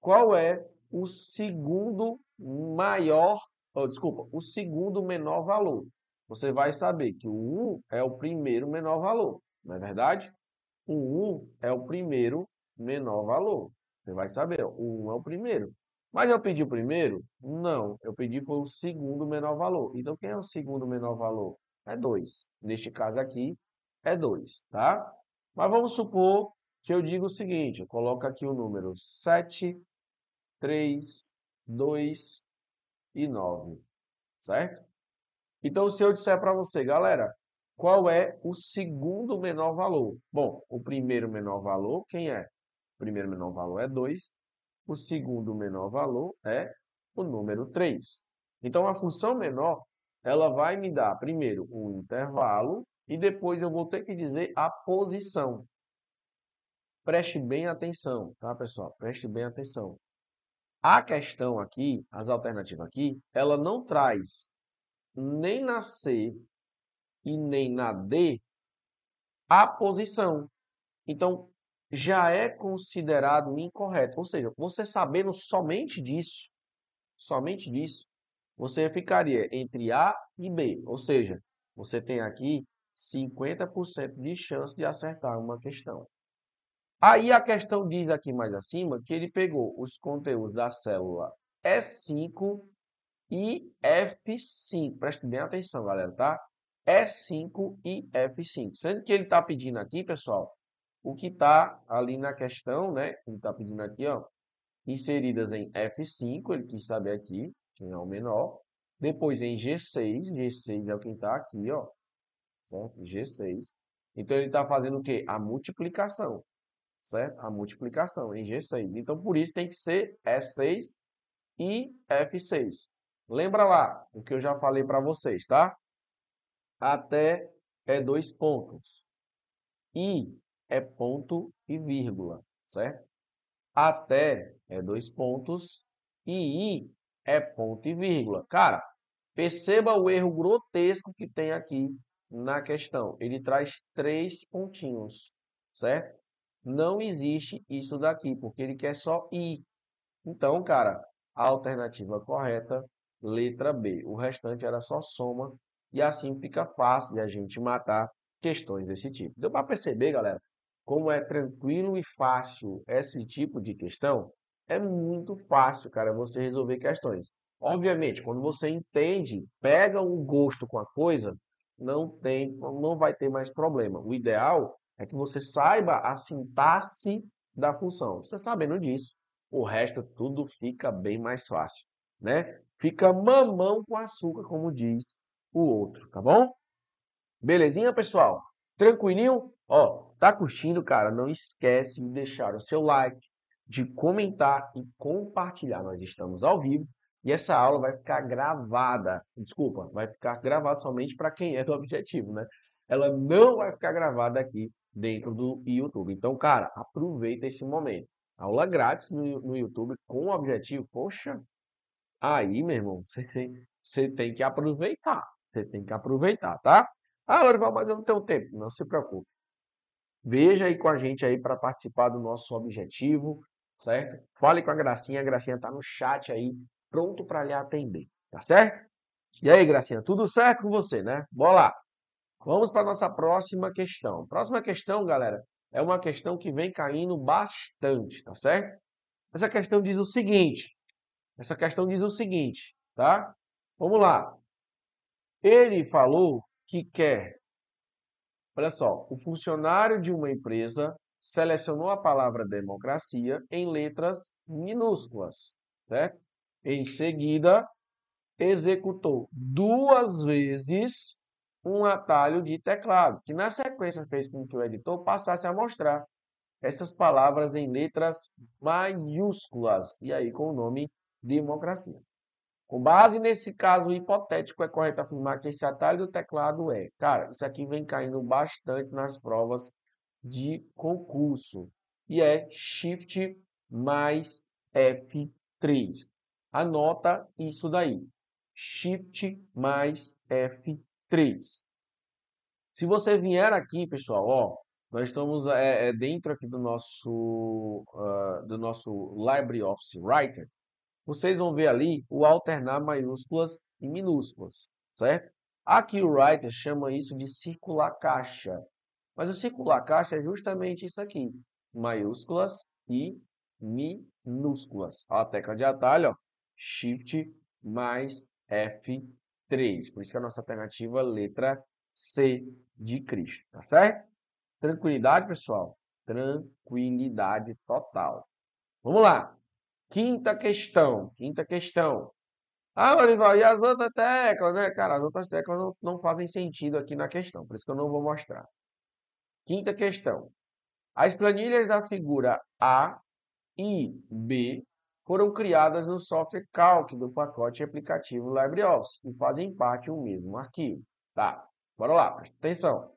qual é o segundo maior, oh, desculpa, o segundo menor valor? Você vai saber que o 1 é o primeiro menor valor, não é verdade? O 1 é o primeiro menor valor. Você vai saber, o 1 é o primeiro. Mas eu pedi o primeiro? Não, eu pedi foi o segundo menor valor. Então, quem é o segundo menor valor? É 2. Neste caso aqui, é 2, tá? Mas vamos supor que eu diga o seguinte, eu coloco aqui o número 7, 3, 2 e 9, certo? Então, se eu disser para você, galera, qual é o segundo menor valor? Bom, o primeiro menor valor, quem é? O primeiro menor valor é 2, o segundo menor valor é o número 3. Então, a função menor, ela vai me dar, primeiro, um intervalo e depois eu vou ter que dizer a posição. Preste bem atenção, tá, pessoal? Preste bem atenção. A questão aqui, as alternativas aqui, ela não traz nem na C e nem na D a posição. Então, já é considerado incorreto. Ou seja, você sabendo somente disso, somente disso, você ficaria entre A e B. Ou seja, você tem aqui 50% de chance de acertar uma questão. Aí a questão diz aqui mais acima que ele pegou os conteúdos da célula E5 e F5. Preste bem atenção, galera, tá? E5 e F5. Sendo que ele está pedindo aqui, pessoal, o que está ali na questão, né? Ele está pedindo aqui, ó, inseridas em F5, ele quis saber aqui, quem é o menor. Depois em G6, G6 é o que está aqui, ó, certo? G6. Então ele está fazendo o quê? A multiplicação, certo? A multiplicação em G6. Então por isso tem que ser E6 e F6. Lembra lá o que eu já falei para vocês, tá? Até é dois pontos. E é ponto e vírgula, certo? Até é dois pontos e i é ponto e vírgula. Cara, perceba o erro grotesco que tem aqui na questão. Ele traz três pontinhos, certo? Não existe isso daqui, porque ele quer só i. Então, cara, a alternativa correta, letra B. O restante era só soma e assim fica fácil de a gente matar questões desse tipo. Deu para perceber, galera, como é tranquilo e fácil esse tipo de questão, é muito fácil, cara, você resolver questões. Obviamente, quando você entende, pega um gosto com a coisa, não tem, não vai ter mais problema. O ideal é que você saiba a sintaxe da função. Você sabendo disso, o resto tudo fica bem mais fácil, né? Fica mamão com açúcar, como diz o outro, tá bom? Belezinha, pessoal? Tranquilinho? Ó, tá curtindo, cara? Não esquece de deixar o seu like, de comentar e compartilhar. Nós estamos ao vivo e essa aula vai ficar gravada. Desculpa, vai ficar gravada somente para quem é do objetivo, né? Ela não vai ficar gravada aqui dentro do YouTube. Então, cara, aproveita esse momento. Aula grátis no, no YouTube com o objetivo. Poxa, aí, meu irmão, você tem, você tem que aproveitar. Você tem que aproveitar, tá? Ah, Lorival, mas eu não tenho tempo. Não se preocupe. Veja aí com a gente aí para participar do nosso objetivo, certo? Fale com a Gracinha, a Gracinha tá no chat aí, pronto para lhe atender, tá certo? E aí, Gracinha, tudo certo com você, né? Bora lá. Vamos para a nossa próxima questão. Próxima questão, galera, é uma questão que vem caindo bastante, tá certo? Essa questão diz o seguinte, essa questão diz o seguinte, tá? Vamos lá. Ele falou que quer. Olha só, o funcionário de uma empresa selecionou a palavra democracia em letras minúsculas, certo? Em seguida, executou duas vezes um atalho de teclado, que na sequência fez com que o editor passasse a mostrar essas palavras em letras maiúsculas, e aí com o nome democracia. Com base nesse caso hipotético, é correto afirmar que esse atalho do teclado é. Cara, isso aqui vem caindo bastante nas provas de concurso. E é Shift mais F3. Anota isso daí. Shift mais F3. Se você vier aqui, pessoal, ó, nós estamos é, é dentro aqui do nosso, uh, do nosso LibreOffice Writer. Vocês vão ver ali o alternar maiúsculas e minúsculas, certo? Aqui o Writer chama isso de circular caixa. Mas o circular caixa é justamente isso aqui, maiúsculas e minúsculas. a tecla de atalho, ó, Shift mais F3. Por isso que a nossa alternativa é letra C de Cristo, tá certo? Tranquilidade, pessoal? Tranquilidade total. Vamos lá. Quinta questão. Quinta questão. Ah, Lorival, e as outras teclas, né? Cara, as outras teclas não, não fazem sentido aqui na questão, por isso que eu não vou mostrar. Quinta questão. As planilhas da figura A e B foram criadas no software Calc do pacote aplicativo LibreOffice e fazem parte do mesmo arquivo. Tá, bora lá, presta atenção.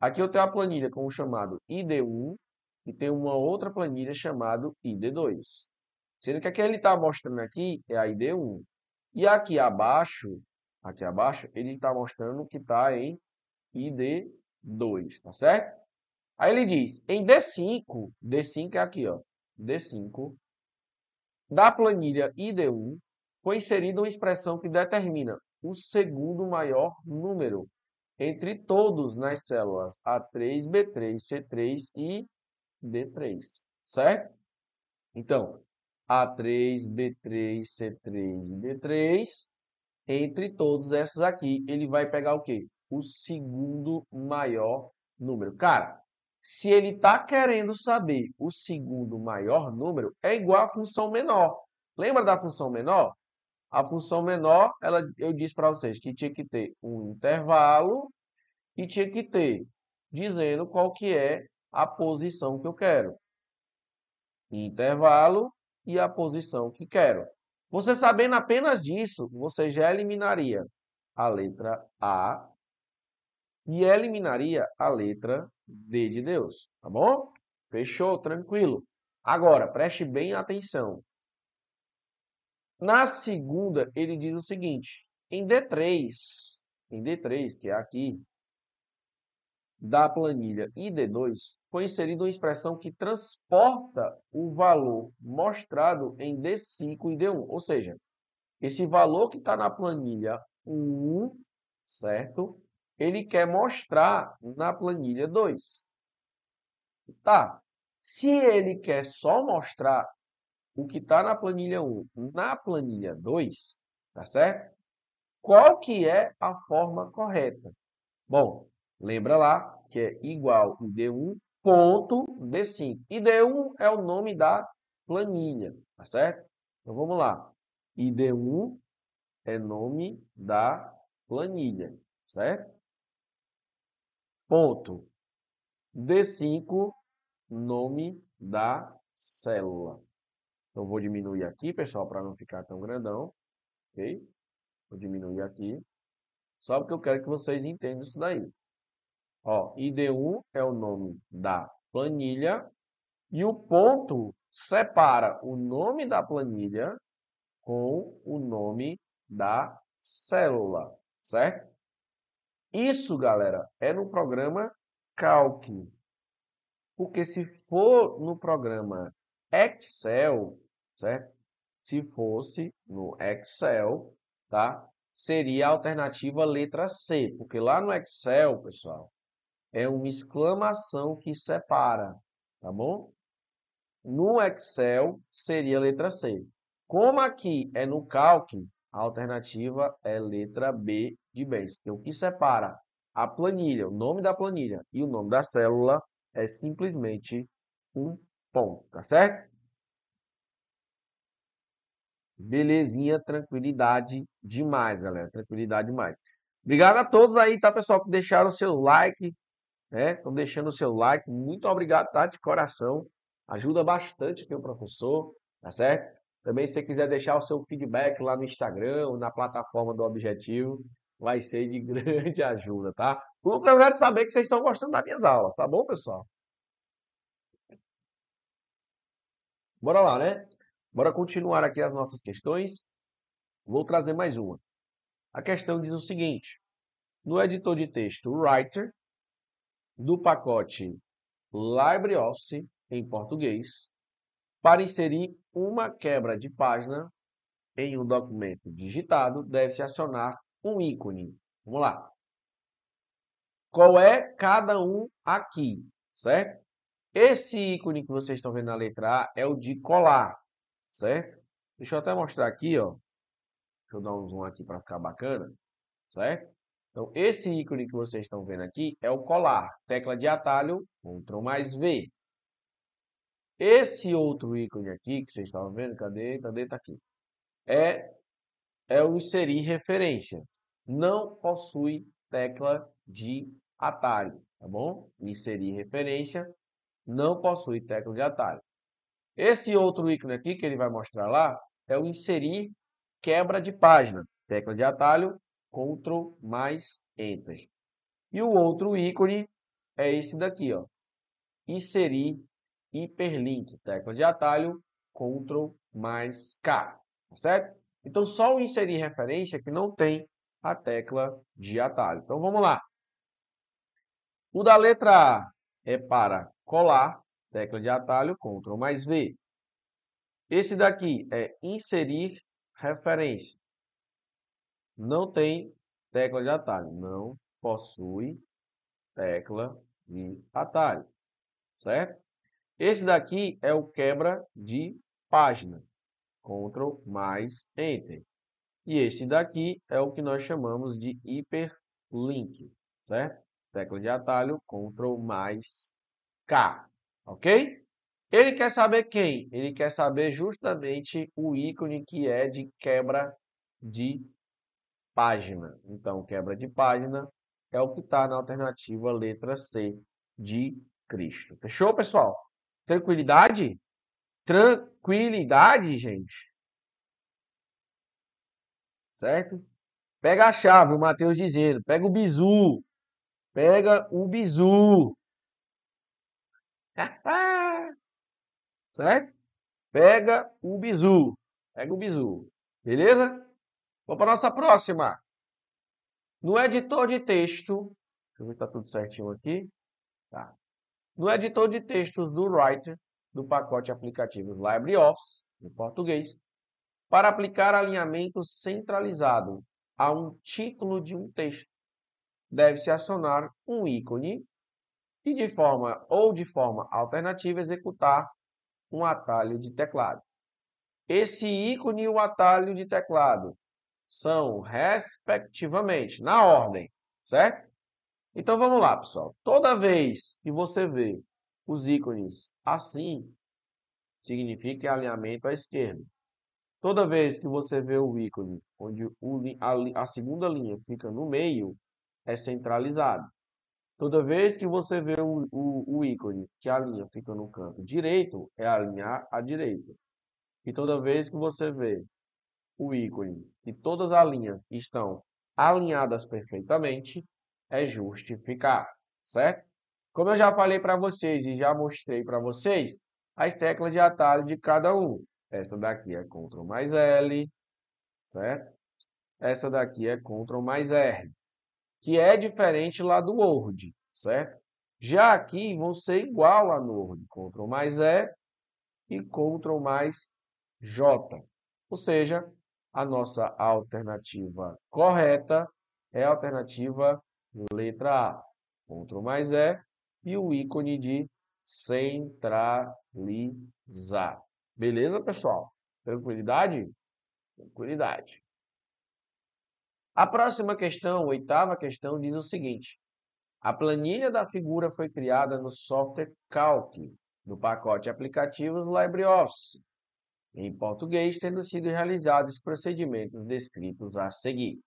Aqui eu tenho a planilha com o chamado ID1 e tem uma outra planilha chamada ID2. Sendo que aqui ele está mostrando aqui é a ID1. E aqui abaixo, aqui abaixo, ele está mostrando que está em ID2, tá certo? Aí ele diz, em D5, D5 é aqui, ó, D5, da planilha ID1, foi inserida uma expressão que determina o segundo maior número entre todos nas células A3, B3, C3 e D3, certo? Então, A3, B3, C3 e D3, entre todos esses aqui, ele vai pegar o quê? O segundo maior número. Cara, se ele está querendo saber o segundo maior número, é igual à função menor. Lembra da função menor? A função menor, ela, eu disse para vocês que tinha que ter um intervalo e tinha que ter dizendo qual que é a posição que eu quero. Intervalo e a posição que quero. Você sabendo apenas disso, você já eliminaria a letra A e eliminaria a letra D de Deus, tá bom? Fechou? Tranquilo. Agora, preste bem atenção. Na segunda, ele diz o seguinte: em D3, em D3, que é aqui, da planilha ID2, foi inserida uma expressão que transporta o valor mostrado em D5 e D1. Ou seja, esse valor que está na planilha 1, certo? Ele quer mostrar na planilha 2. Tá. Se ele quer só mostrar o que está na planilha 1 na planilha 2, tá certo? Qual que é a forma correta? Bom, lembra lá que é igual ID1 ponto D5. ID1 é o nome da planilha, tá certo? Então vamos lá. ID1 é nome da planilha, certo? Ponto D5 nome da célula. Então, vou diminuir aqui, pessoal, para não ficar tão grandão. Ok? Vou diminuir aqui. Só porque eu quero que vocês entendam isso daí. Ó, ID1 é o nome da planilha. E o ponto separa o nome da planilha com o nome da célula, certo? Isso, galera, é no programa Calc. Porque se for no programa Excel, certo? Se fosse no Excel, tá? Seria a alternativa letra C, porque lá no Excel, pessoal, é uma exclamação que separa, tá bom? No Excel seria a letra C. Como aqui é no Calc, a alternativa é letra B de bens. Então, o que separa a planilha, o nome da planilha e o nome da célula é simplesmente um ponto, tá certo? Belezinha, tranquilidade demais, galera. Tranquilidade demais. Obrigado a todos aí, tá, pessoal, que deixaram o seu like, né? Estão deixando o seu like. Muito obrigado, tá? De coração. Ajuda bastante aqui o professor, tá certo? Também se você quiser deixar o seu feedback lá no Instagram ou na plataforma do Objetivo, vai ser de grande ajuda, tá? Eu quero saber que vocês estão gostando das minhas aulas, tá bom, pessoal? Bora lá, né? Bora continuar aqui as nossas questões. Vou trazer mais uma. A questão diz o seguinte: no editor de texto Writer do pacote LibreOffice em português, para inserir uma quebra de página em um documento digitado, deve-se acionar um ícone. Vamos lá. Qual é cada um aqui, certo? Esse ícone que vocês estão vendo na letra A é o de colar, certo? Deixa eu até mostrar aqui, ó. Deixa eu dar um zoom aqui para ficar bacana, certo? Então, esse ícone que vocês estão vendo aqui é o colar. Tecla de atalho, Ctrl mais V. Esse outro ícone aqui, que vocês estão vendo, cadê? Cadê? Tá aqui. É, é o inserir referência. Não possui tecla de atalho, tá bom? Inserir referência não possui tecla de atalho. Esse outro ícone aqui que ele vai mostrar lá é o inserir quebra de página. Tecla de atalho, Ctrl mais Enter. E o outro ícone é esse daqui, ó. Inserir hiperlink. Tecla de atalho, Ctrl mais K. Tá certo? Então, só o inserir referência que não tem a tecla de atalho. Então, vamos lá. O da letra A é para colar, tecla de atalho, Ctrl mais V. Esse daqui é inserir referência. Não tem tecla de atalho, não possui tecla de atalho, certo? Esse daqui é o quebra de página. Ctrl mais Enter. E este daqui é o que nós chamamos de hiperlink, certo? Tecla de atalho, Ctrl mais K, ok? Ele quer saber quem? Ele quer saber justamente o ícone que é de quebra de página. Então, quebra de página é o que está na alternativa letra C de Cristo. Fechou, pessoal? Tranquilidade? Tranquilidade, gente. Certo? Pega a chave, o Mateus dizendo. Pega o bizu. Pega o bizu. certo? Pega o bizu. Pega o bizu. Beleza? Vamos para a nossa próxima. No editor de texto, deixa eu ver se está tudo certinho aqui. Tá. No editor de textos do Writer, do pacote aplicativos LibreOffice, em português, para aplicar alinhamento centralizado a um título de um texto, deve-se acionar um ícone e de forma ou de forma alternativa executar um atalho de teclado. Esse ícone e o atalho de teclado são respectivamente na ordem, certo? Então vamos lá, pessoal. Toda vez que você vê os ícones assim, significa alinhamento à esquerda. Toda vez que você vê o ícone onde a, a segunda linha fica no meio, é centralizado. Toda vez que você vê o, o, o, ícone que a linha fica no canto direito, é alinhar à direita. E toda vez que você vê o ícone que todas as linhas estão alinhadas perfeitamente, é justificar, certo? Como eu já falei para vocês e já mostrei para vocês, as teclas de atalho de cada um. Essa daqui é Ctrl mais L, certo? Essa daqui é Ctrl mais R, que é diferente lá do Word, certo? Já aqui vão ser igual a no Word, Ctrl mais E e Ctrl mais J. Ou seja, a nossa alternativa correta é a alternativa letra A. Ctrl mais E e o ícone de centralizar. Beleza, pessoal? Tranquilidade? Tranquilidade. A próxima questão, oitava questão, diz o seguinte. A planilha da figura foi criada no software Calc, no pacote aplicativos LibreOffice, em português, tendo sido realizados os procedimentos descritos a seguir.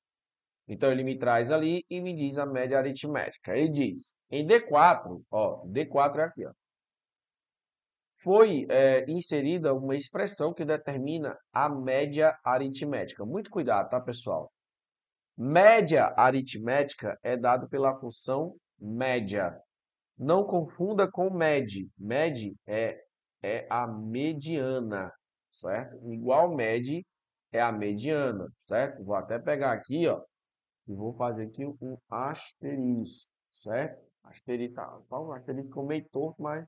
Então, ele me traz ali e me diz a média aritmética. Ele diz, em D4, ó, D4 é aqui, ó. foi é, inserida uma expressão que determina a média aritmética. Muito cuidado, tá, pessoal? Média aritmética é dado pela função média. Não confunda com med. Med é, é a mediana, certo? Igual med é a mediana, certo? Vou até pegar aqui, ó, e vou fazer aqui um asterisco, certo? Asterisco, tá, um asterisco meio torto, mas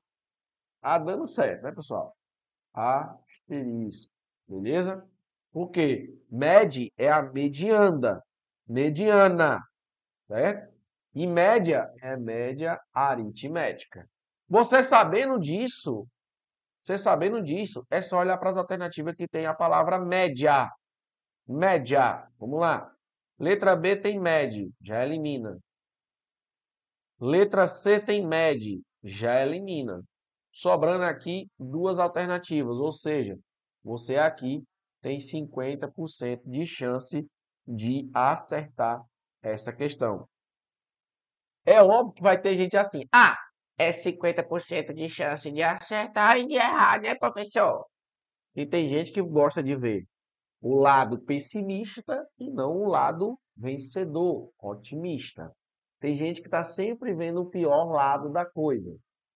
tá dando certo, né, pessoal? Asterisco, beleza? Porque med é a mediana, mediana, certo? E média é média aritmética. Você sabendo disso, você sabendo disso, é só olhar para as alternativas que tem a palavra média. Média. Vamos lá. Letra B tem med, já elimina. Letra C tem med, já elimina. Sobrando aqui duas alternativas, ou seja, você aqui tem 50% de chance de acertar essa questão. É óbvio que vai ter gente assim, ah, é 50% de chance de acertar e de errar, né, professor? E tem gente que gosta de ver o lado pessimista e não o lado vencedor, otimista. Tem gente que está sempre vendo o pior lado da coisa.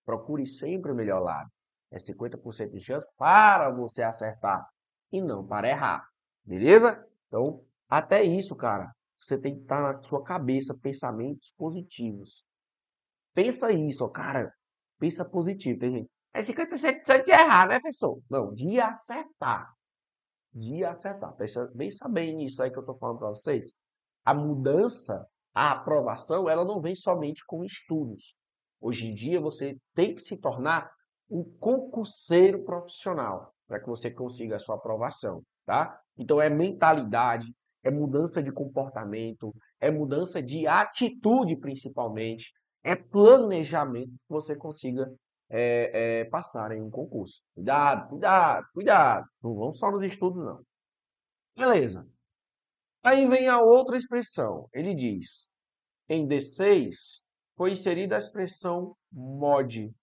Procure sempre o melhor lado. É 50% de chance para você acertar e não para errar. Beleza? Então, até isso, cara, você tem que estar na sua cabeça pensamentos positivos. Pensa isso, cara. Pensa positivo. Tem gente. É 50% de errar, né, professor? Não, de acertar. De acertar. Pensa, pensa bem nisso aí que eu estou falando para vocês. A mudança, a aprovação, ela não vem somente com estudos. Hoje em dia, você tem que se tornar um concurseiro profissional para que você consiga a sua aprovação, tá? Então, é mentalidade, é mudança de comportamento, é mudança de atitude, principalmente, é planejamento que você consiga é, é, passar em um concurso. Cuidado, cuidado, cuidado. Não vão só nos estudos, não. Beleza. Aí vem a outra expressão. Ele diz, em D6 foi inserida a expressão mod.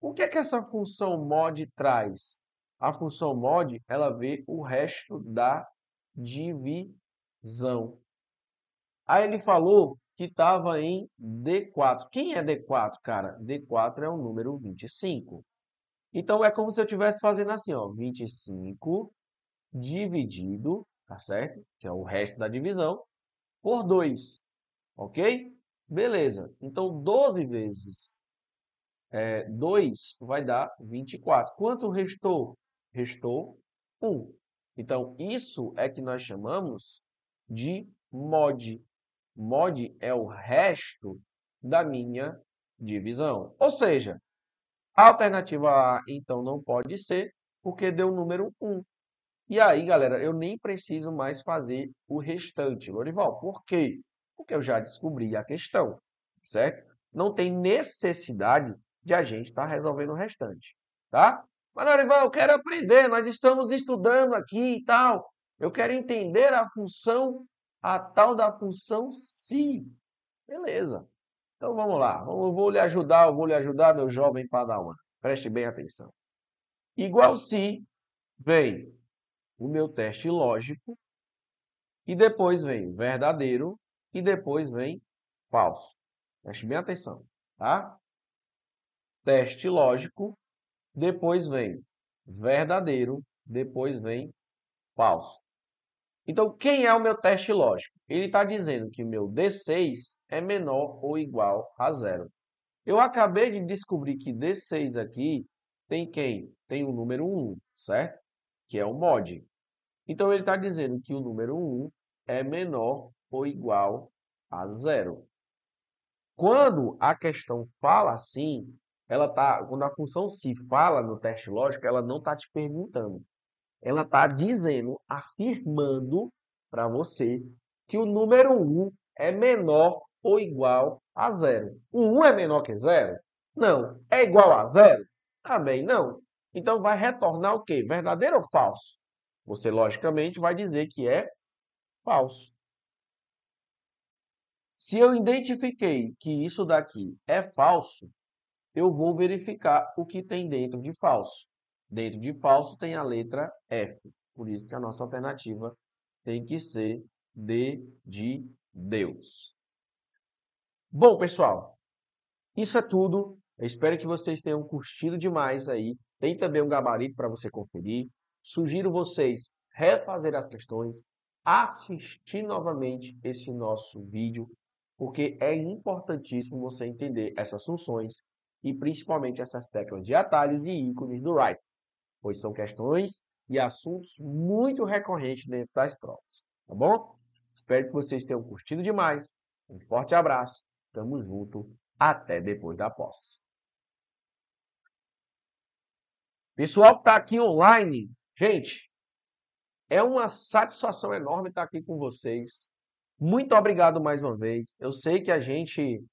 O que é que essa função mod traz? A função mod, ela vê o resto da divisão. Aí ele falou que estava em D4. Quem é D4, cara? D4 é o número 25. Então, é como se eu estivesse fazendo assim, ó, 25 dividido, tá certo? Que é o resto da divisão, por 2, ok? Beleza. Então, 12 vezes é, 2 vai dar 24. Quanto restou? Restou 1. Então, isso é que nós chamamos de mod. Mod é o resto da minha divisão. Ou seja, a alternativa A, então, não pode ser, porque deu o número 1. E aí, galera, eu nem preciso mais fazer o restante. Lorival, por quê? Porque eu já descobri a questão, certo? Não tem necessidade de a gente estar tá resolvendo o restante, tá? Mas, Lorival, eu quero aprender, nós estamos estudando aqui e tal. Eu quero entender a função, a tal da função se. Beleza. Então vamos lá. Eu vou lhe ajudar, eu vou lhe ajudar, meu jovem padawan. Preste bem atenção. Igual se vem o meu teste lógico e depois vem verdadeiro e depois vem falso. Preste bem atenção, tá? Teste lógico, depois vem verdadeiro, depois vem falso. Então, quem é o meu teste lógico? Ele está dizendo que o meu D6 é menor ou igual a zero. Eu acabei de descobrir que D6 aqui tem quem? Tem o número 1, certo? Que é o mod. Então, ele está dizendo que o número 1 é menor ou igual a zero. Quando a questão fala assim, ela tá, quando a função se fala no teste lógico, ela não está te perguntando ela está dizendo, afirmando para você que o número 1 é menor ou igual a zero. O 1 é menor que zero? Não. É igual a zero? Também não. Então vai retornar o quê? Verdadeiro ou falso? Você, logicamente, vai dizer que é falso. Se eu identifiquei que isso daqui é falso, eu vou verificar o que tem dentro de falso. Dentro de falso tem a letra F. Por isso que a nossa alternativa tem que ser D de Deus. Bom, pessoal, isso é tudo. Eu espero que vocês tenham curtido demais aí. Tem também um gabarito para você conferir. Sugiro vocês refazer as questões, assistir novamente esse nosso vídeo, porque é importantíssimo você entender essas funções e principalmente essas teclas de atalhos e ícones do Write, pois são questões e assuntos muito recorrentes dentro das provas, tá bom? Espero que vocês tenham curtido demais. Um forte abraço, tamo junto, até depois da posse. Pessoal que está aqui online, gente, é uma satisfação enorme estar aqui com vocês. Muito obrigado mais uma vez. Eu sei que a gente,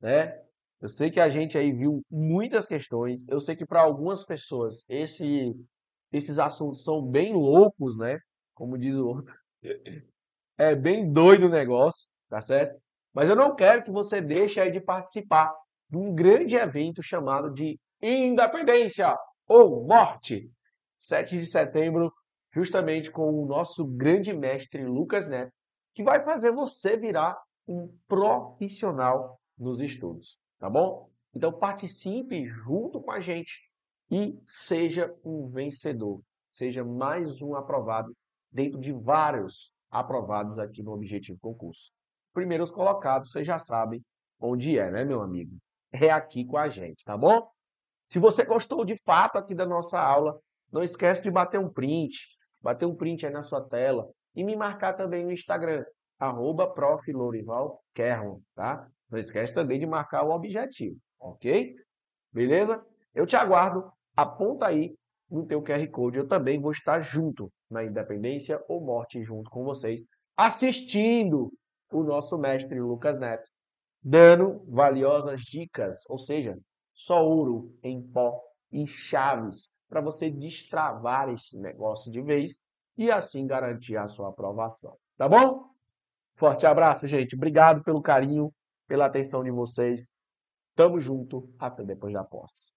né? Eu sei que a gente aí viu muitas questões. Eu sei que para algumas pessoas esse, esses assuntos são bem loucos, né? Como diz o outro. É bem doido o negócio, tá certo? Mas eu não quero que você deixe aí de participar de um grande evento chamado de Independência ou Morte. 7 de setembro, justamente com o nosso grande mestre Lucas Neto, que vai fazer você virar um profissional nos estudos, tá bom? Então participe junto com a gente e seja um vencedor, seja mais um aprovado dentro de vários aprovados aqui no Objetivo Concurso. Primeiros colocados, vocês já sabem onde é, né, meu amigo? É aqui com a gente, tá bom? Se você gostou de fato aqui da nossa aula, não esquece de bater um print, bater um print aí na sua tela e me marcar também no Instagram, arroba tá? Não esquece também de marcar o objetivo, ok? Beleza? Eu te aguardo, aponta aí no teu QR Code, eu também vou estar junto na Independência ou Morte junto com vocês, assistindo o nosso mestre Lucas Neto, dando valiosas dicas, ou seja, só ouro em pó e chaves para você destravar esse negócio de vez e assim garantir a sua aprovação. Tá bom? Forte abraço, gente. Obrigado pelo carinho, pela atenção de vocês. Tamo junto. Até depois da posse.